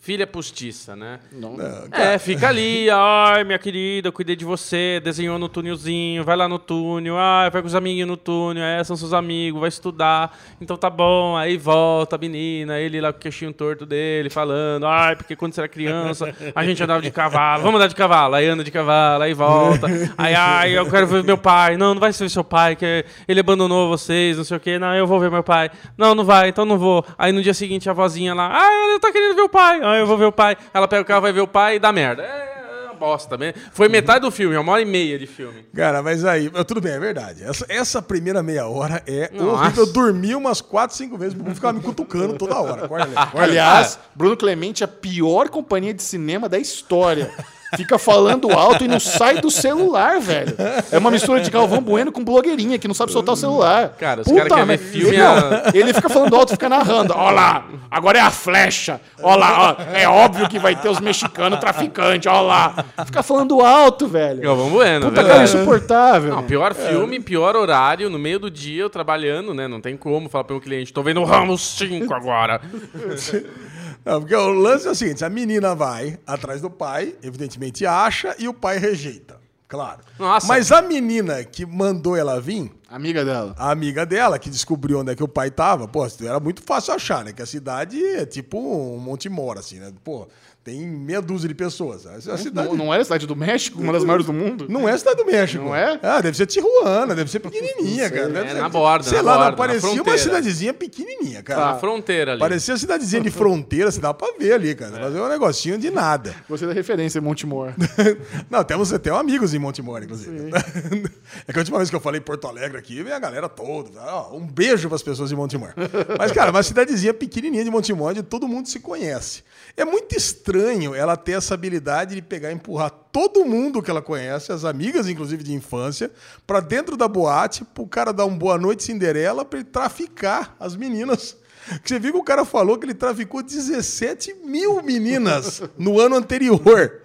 filha postiça, né? Não, É, fica ali, ai, minha querida, eu cuidei de você, desenhou no túnelzinho, vai lá no túnel, ai, vai com os amiguinhos no túnel, é, são seus amigos, vai estudar, então tá bom, aí volta a menina, ele lá com o queixinho torto dele, falando, ai, porque quando você era criança, a gente andava de cavalo, vamos andar de cavalo, aí anda de cavalo, aí volta, aí, ai, eu quero ver meu pai, não, não vai ser seu pai, que ele abandonou vocês, não sei o quê, não, eu vou ver meu pai, não, não vai, então não vou, aí no dia seguinte a vozinha lá, ah, eu tô querendo ver o pai, ah, eu vou ver o pai, ela pega o carro, vai ver o pai e dá merda, é, é uma bosta, né? foi metade do filme, é uma hora e meia de filme. Cara, mas aí, tudo bem, é verdade. Essa, essa primeira meia hora é Nossa. horrível. Eu dormi umas 4, 5 vezes, porque ficava me cutucando toda hora. Aliás, Bruno Clemente é a pior companhia de cinema da história. Fica falando alto e não sai do celular, velho. É uma mistura de Galvão Bueno com blogueirinha que não sabe soltar o celular. Cara, os caras querem ver filme Não, a- Ele fica falando alto e fica narrando. Ó lá, agora é a flecha. Ó lá, ó, é óbvio que vai ter os mexicanos traficantes. Ó lá. Fica falando alto, velho. Galvão Bueno, Puta velho. cara insuportável. Não, pior filme, pior horário, no meio do dia eu trabalhando, né? Não tem como falar para um cliente, tô vendo o Ramos 5 agora. Não, porque o lance é o seguinte: a menina vai atrás do pai, evidentemente acha, e o pai rejeita. Claro. Nossa. Mas a menina que mandou ela vir, Amiga dela. a amiga dela, que descobriu onde é que o pai tava, pô, era muito fácil achar, né? Que a cidade é tipo um Monte Mora, assim, né? Pô, tem meia dúzia de pessoas. A cidade Não, não era a cidade do México, uma das maiores do mundo? Não é cidade do México. Não é? Ah, deve ser Tijuana, deve ser pequenininha, cara. Deve É, ser- na borda, Sei na lá, borda, não, parecia uma cidadezinha pequenininha, cara. Na fronteira ali. Parecia uma cidadezinha de fronteira, se dá pra ver ali, cara. Mas é um negocinho de nada. Gostei da referência, Montemor. Não, temos até amigos em Montemor, inclusive. É que a última vez que eu falei Porto Alegre aqui, vem a galera toda. Ó, Um beijo pras pessoas de Montemor. Mas, cara, uma cidadezinha pequenininha de Montemor, onde todo mundo se conhece. É muito estranho ela ter essa habilidade de pegar e empurrar todo mundo que ela conhece, as amigas, inclusive, de infância, pra dentro da boate, pro cara dar um boa noite Cinderela pra ele traficar as meninas. Você viu que o cara falou que ele traficou 17 mil meninas no ano anterior.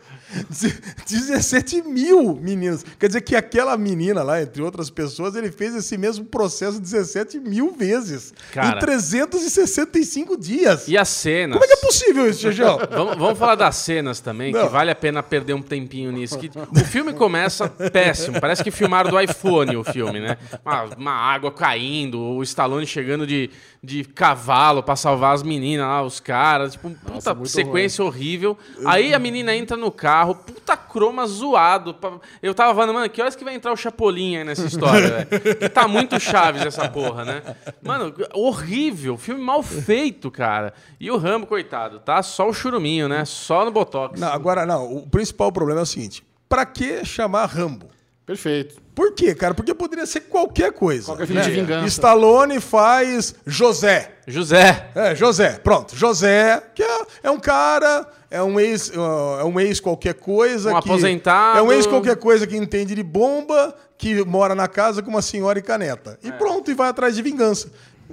17 mil meninas. Quer dizer que aquela menina lá, entre outras pessoas, ele fez esse mesmo processo 17 mil vezes. Cara. Em 365 dias. E as cenas? Como é que é possível isso, Xexão? Vamos, vamos falar das cenas também, Não. que vale a pena perder um tempinho nisso. Que o filme começa péssimo, parece que filmaram do iPhone o filme, né? Uma, uma água caindo, o Stallone chegando de, de cavalo pra salvar as meninas lá, os caras. Tipo, puta muito sequência horrível. Aí a menina entra no carro, puta croma zoado. Eu tava falando, mano, que horas que vai entrar o Chapolin aí nessa história, velho? Que tá muito Chaves essa porra, né? Mano, horrível, filme mal feito, cara. E o Rambo, coitado, tá só o churuminho, né? Só no Botox. Não, agora, não. O principal problema é o seguinte. Pra que chamar Rambo? Perfeito. Por quê, cara? Porque poderia ser qualquer coisa. Qualquer filme de vingança. Stallone faz José. José. É, José, pronto. José, que é, é um cara, é um ex, uh, é um ex qualquer coisa. Um que, aposentado. É um ex qualquer coisa que entende de bomba, que mora na casa com uma senhora e caneta. E pronto. pronto, e vai atrás de vingança.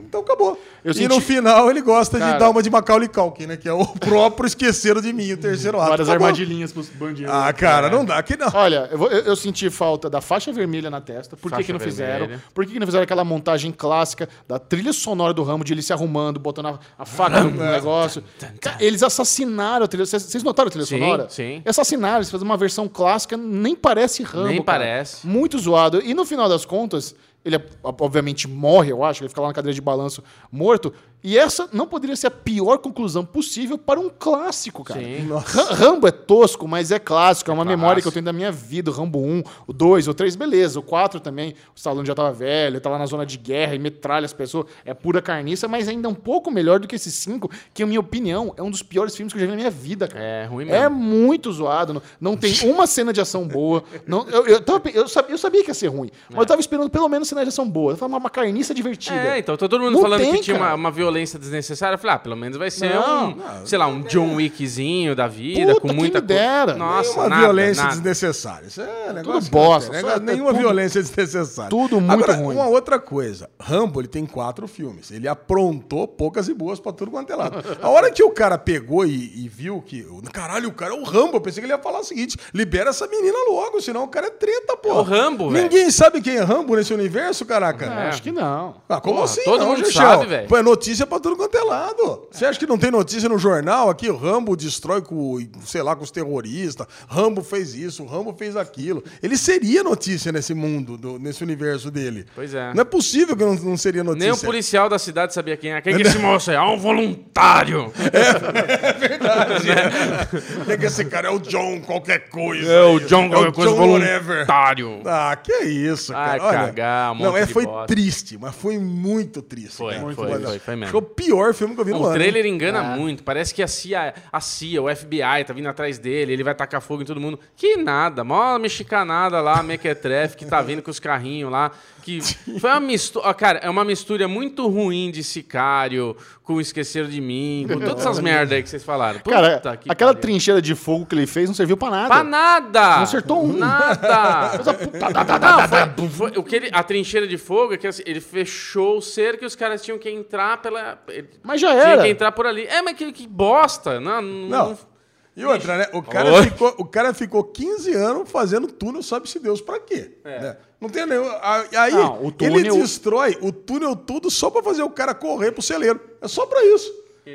Então acabou. Eu e senti- no final ele gosta Cara- de dar uma de Macaulay Culkin, né? Que é o próprio Esqueceram de Mim, o terceiro ato. Várias Acabou. armadilhinhas pros bandidos. Ah, cara, não dá. Aqui não. Olha, eu, vou- eu- eu senti falta da faixa vermelha na testa. Por que, que não fizeram? vermelha. Por que, que não fizeram aquela montagem clássica da trilha sonora do Rambo, de ele se arrumando, botando a, a faca no negócio? Cara, Eles assassinaram a trilha. Vocês vocês notaram a trilha Sim, sonora? sim. Assassinaram, eles fizeram uma versão clássica, nem parece Rambo. Nem cara. parece. Muito zoado. E no final das contas, ele obviamente morre, eu acho, ele fica lá na cadeira de balanço morto. E essa não poderia ser a pior conclusão possível para um clássico, cara. Sim. Ra- Rambo é tosco, mas é clássico. É uma memória que eu clássico. tenho da minha vida. O Rambo 1, o 2, o 3, beleza. O 4 também, o Stallone já tava velho, tá lá na zona de guerra e metralha as pessoas. É pura carniça, mas ainda um pouco melhor do que esses 5, que, na minha opinião, é um dos piores filmes que eu já vi na minha vida, cara. É ruim É mesmo. muito zoado. Não, não tem uma cena de ação boa. Não, eu, eu, tava eu sabia, eu sabia que ia ser ruim, mas eu tava esperando pelo menos cena de ação boa. Eu falei, uma, uma carniça divertida. É, então tá todo mundo Não falando tem, que tinha uma, cara. uma violência desnecessária. Eu falei, ah, pelo menos vai ser Não. um, sei lá, um John Wickzinho da vida, Puta, com muita dera. Nossa, Nenhuma nada, violência nada. desnecessária. Isso é negócio que bosta, não né? é Nenhuma tudo- violência desnecessária. tudo muito Agora, ruim. Uma outra coisa. Rambo, ele tem quatro filmes. Ele aprontou poucas e boas pra tudo quanto é lado. A hora que o cara pegou e, e viu que... Caralho, o cara é o Rambo. Eu pensei que ele ia falar o seguinte. Libera essa menina logo, senão o cara é treta, pô. É o Rambo, velho. Ninguém sabe quem é Rambo nesse universo, caraca. Ah, Acho que não. Ah, como Porra, assim? todo não, mundo Chechel? sabe, velho. Pô, é notícia pra tudo quanto é lado. Você acha que não tem notícia no jornal aqui? O Rambo destrói com, sei lá, com os terroristas. Rambo fez isso, o Rambo fez aquilo. Ele seria notícia nesse mundo, do- nesse universo dele. Pois é. Não é possível que não, não seria notícia. Nem o policial da cidade sabia quem é. Quem que é esse moço aí? Ah, um voluntário. É que esse cara é o John qualquer coisa. É o. John qualquer coisa whatever. voluntário. Ah, que isso, Ai, cara. Olha, cagar, um não, é, foi bosta. triste, mas foi muito triste. Foi, foi, foi, foi mesmo. Acho que é o pior filme que eu vi no O ano. trailer hein? engana muito. Parece que a CIA, a CIA, o FBI tá vindo atrás dele, ele vai tacar fogo em todo mundo. Que nada, mó mexicanada lá, mequetrefe, que tá vindo com os carrinhos lá. Que foi uma mistura. Cara, é uma mistura muito ruim de Sicário, com Esqueceram de Mim, com todas essas merdas aí que vocês falaram. Puta Cara, que aquela pariu. trincheira de fogo que ele fez não serviu pra nada. Pra nada! Não acertou um. Nada! Não, foi, foi- o que ele, a trincheira de fogo é que assim, ele fechou o cerco e os caras tinham que entrar pela. Mas já Tinha era. que entrar por ali. É, mas que, que bosta! Não, Não. não- E outra, né? O cara, Oi. ficou, o cara ficou 15 anos fazendo túnel, sabe-se Deus pra quê. né? Não tem nenhum. Aí Não, o ele túnel- destrói o túnel tudo só pra fazer o cara correr pro celeiro. É só pra isso.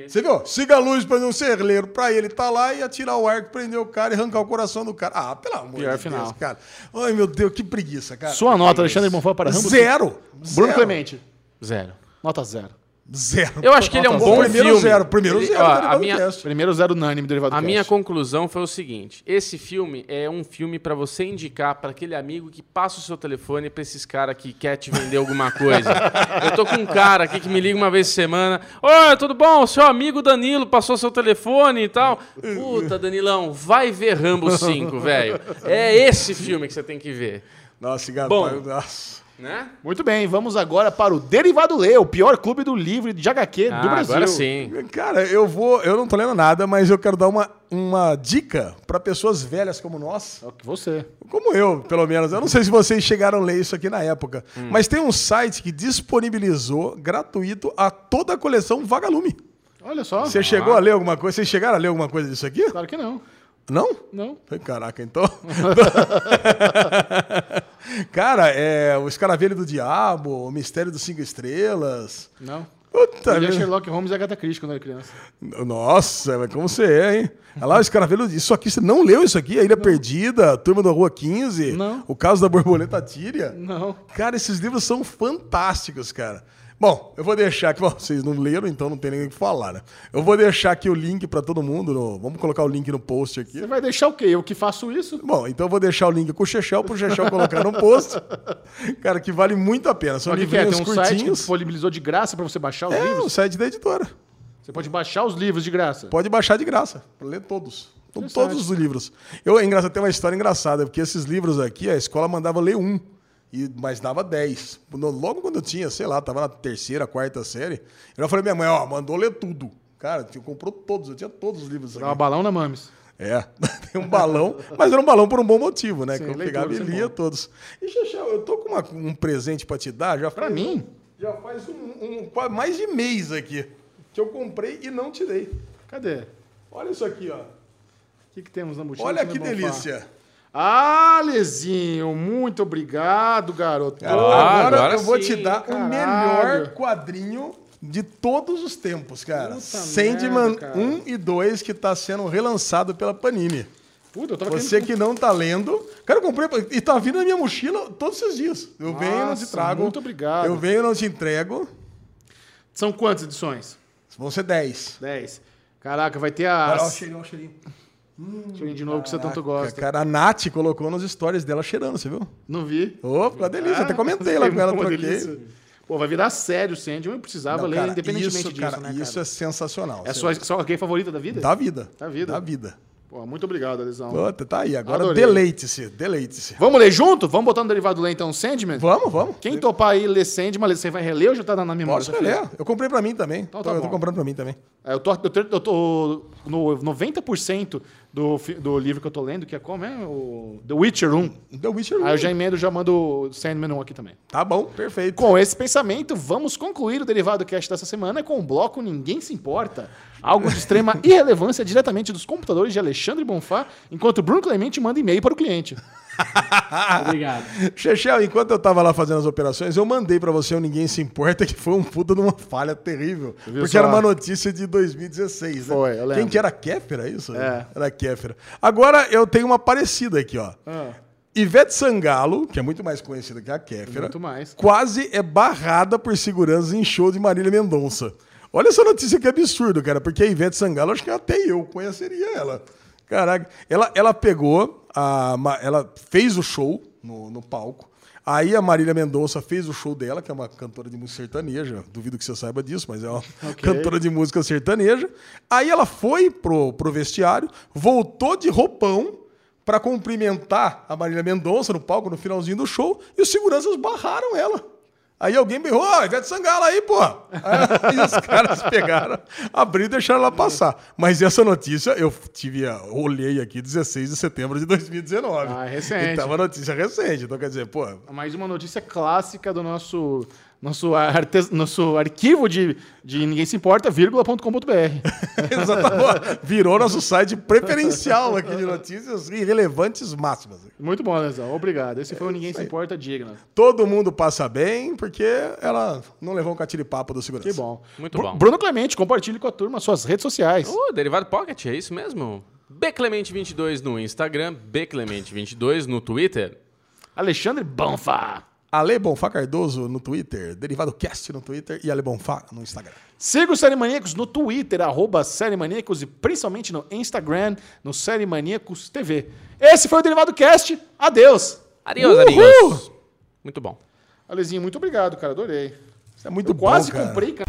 Você viu? Siga a luz pra um celeiro pra ele tá lá e atirar o arco, prender o cara e arrancar o coração do cara. Ah, pelo amor Pior de final. Deus, cara. Ai, meu Deus, que preguiça, cara. Sua nota, Alexandre Bonfá para Rambo. Zero. Bruno Zero. Clemente. Zero. Nota zero. Zero. Eu acho que ele é um bom. Primeiro filme. zero. Primeiro Ele- zero. ó, a do minha- cast. Primeiro zero unânime derivado A do minha cast. conclusão foi o seguinte: esse filme é um filme pra você indicar pra aquele amigo que passa o seu telefone pra esses caras que quer te vender alguma coisa. Eu tô com um cara aqui que me liga uma vez por semana. Oi, tudo bom? Seu amigo Danilo passou seu telefone e tal. Puta, Danilão, vai ver Rambo 5, velho. É esse filme que você tem que ver. Nossa, gato. Bom. Nossa. Né? Muito bem, vamos agora para o Derivado Lê, o pior clube do livro de HQ do Ah, Brasil. agora sim. Cara, eu vou. Eu não tô lendo nada, mas eu quero dar uma, uma dica pra pessoas velhas como nós. É o que você. Como eu, pelo menos. Eu não sei se vocês chegaram a ler isso aqui na época. Hum. Mas tem um site que disponibilizou gratuito a toda a coleção Vagalume. Olha só. Você chegou a ler alguma coisa? Vocês chegaram a ler alguma coisa disso aqui? Claro que não. Não? Não. Caraca, então. Cara, é o Escaravelho do Diabo, o Mistério dos Cinco Estrelas. Não. Puta é vida. Sherlock Holmes e Agatha Christie quando era criança. Nossa, mas como você é, hein? Olha lá, o escaravelho. Isso aqui, você não leu isso aqui? A Ilha Perdida, a Turma da Rua 15, Não. o caso da borboleta tíria. Não. Cara, esses livros são fantásticos, cara. Bom, eu vou deixar aqui. Bom, vocês não leram, então não tem nem o que falar, né? Eu vou deixar aqui o link pra todo mundo. no- vamos colocar o link no post aqui. Você vai deixar o quê? Eu que faço isso? Bom, então eu vou deixar o link com o Chechel pro Chechel colocar no post. Cara, que vale muito a pena. São Só que que é? livrinhos Tem um site que curtinhos. disponibilizou de graça pra você baixar os É, o livros? site da editora. Você pode baixar os livros de graça. Pode baixar de graça, pra ler todos. Então, todos os livros. Eu, é engraçado, tem uma história engraçada, porque esses livros aqui, a escola mandava ler um, e, mas dava dez. No- Logo quando eu tinha, sei lá, tava na terceira, quarta série, eu já falei, minha mãe, ó, mandou ler tudo. Cara, tinha- comprou todos, eu tinha todos os livros Dava balão na Mames. É, tem um balão, mas era um balão por um bom motivo, né? Sim, que eu pegava e é lia todos. E, Chechel, eu tô com uma- um presente pra te dar, já Pra falei- mim? Já faz um, um- mais de mês aqui que eu comprei e não tirei. Cadê? Olha isso aqui, ó. O que, que temos na mochila? Olha que é bom falar? delícia. Ah, Lezinho, muito obrigado, garoto. Ah, agora, agora eu vou sim, te dar caralho. o melhor quadrinho de todos os tempos, cara. Puta Sandman merda, cara. 1 e 2 que tá sendo relançado pela Panini. Puta, Você querendo- que não tá lendo. Cara, eu comprei e tá vindo na minha mochila todos esses dias. Eu venho e não te Nossa, trago. muito obrigado. Eu venho e não te entrego. São quantas edições? Vão ser 10. 10. Caraca, vai ter a. Olha o cheirinho, olha o cheirinho. Cheirinho de novo que você tanto gosta. Cara, a Nath colocou nos stories dela cheirando, você viu? Não vi. Ô, ficou uma delícia. Até comentei lá com ela, troquei. delícia. Pô, vai virar sério o Sandman. Eu precisava Não, ler cara, independentemente isso, disso, cara, né, Isso cara? é sensacional. É sua, sua gay favorita da vida? Da vida. Da vida. Da vida. Pô, muito obrigado, Alisão. Puta, tá aí. Agora deleite-se, deleite-se. Vamos ler junto? Vamos botar no derivado ler então Sandman? Vamos, vamos. Quem topar aí ler Sandman, você vai reler ou já tá na memória? Pode escolher. Eu comprei pra mim também. Então tá eu tô comprando pra mim também. É, Eu tô, eu tô, eu tô no 90% do, do livro que eu tô lendo, que é como é? O The Witcher 1. The Witcher Aí eu já emendo, já mando o Sandman 1 aqui também. Tá bom, perfeito. Com esse pensamento, vamos concluir o Derivado Cast dessa semana com o bloco Ninguém Se Importa. Algo de extrema irrelevância diretamente dos computadores de Alexandre Bonfá, enquanto Bruno Clemente manda e-mail para o cliente. Obrigado. Chechel, enquanto eu tava lá fazendo as operações, eu mandei pra você o Ninguém Se Importa, que foi um puta de uma falha terrível. Viu Porque só? era uma notícia de 2016, né? Foi, eu lembro. Quem que era? Kéfera, é isso? É. Era Kéfera. Agora eu tenho uma parecida aqui, ó. Ah. Ivete Sangalo, que é muito mais conhecida que a Kéfera, Muito mais. quase é barrada por segurança em show de Marília Mendonça. Olha essa notícia que absurdo, cara, porque a Ivete Sangalo, acho que até eu conheceria ela. Caraca, ela, ela pegou, a, ela fez o show no, no palco, aí a Marília Mendonça fez o show dela, que é uma cantora de música sertaneja, duvido que você saiba disso, mas é uma cantora de música sertaneja. Aí ela foi pro, pro vestiário, voltou de roupão, para cumprimentar a Marília Mendonça no palco no finalzinho do show e os seguranças barraram ela. Aí alguém berrou, ó, Ivete Sangalo aí, pô. Aí os caras pegaram, abriram e deixaram ela passar. Mas essa notícia eu tive, a- olhei aqui 16 de setembro de 2019. Ah, é recente. Então é uma notícia recente. Então quer dizer, pô, Mais uma notícia clássica do nosso, nosso, artes- nosso arquivo de, de Ninguém Se Importa, vírgula.com.br. exatamente, virou nosso site preferencial aqui de notícias irrelevantes máximas. Muito bom, Lesão. Obrigado. Esse foi o Ninguém Se Importa digno. Todo mundo passa bem porque ela não levou um catiripapo do segurança. Que bom. Muito Bru- bom. Bruno Clemente, compartilhe com a turma suas redes sociais. Uh, Derivado Pocket, é isso mesmo? Bclemente22 no Instagram, Bclemente22 no Twitter. Alexandre Bonfá. Ale Bonfá Cardoso no Twitter, Derivado Cast no Twitter e Ale Bonfá no Instagram. Siga os Série Maníacos no Twitter, arroba Série Maníacos e principalmente no Instagram, no Série Maníacos TV. Esse foi o Derivado Cast. Adeus. Adeus, Uhul! amigos. Muito bom. Alezinho, muito obrigado, cara. Adorei. Isso é muito Eu bom, quase cara. comprei, cara.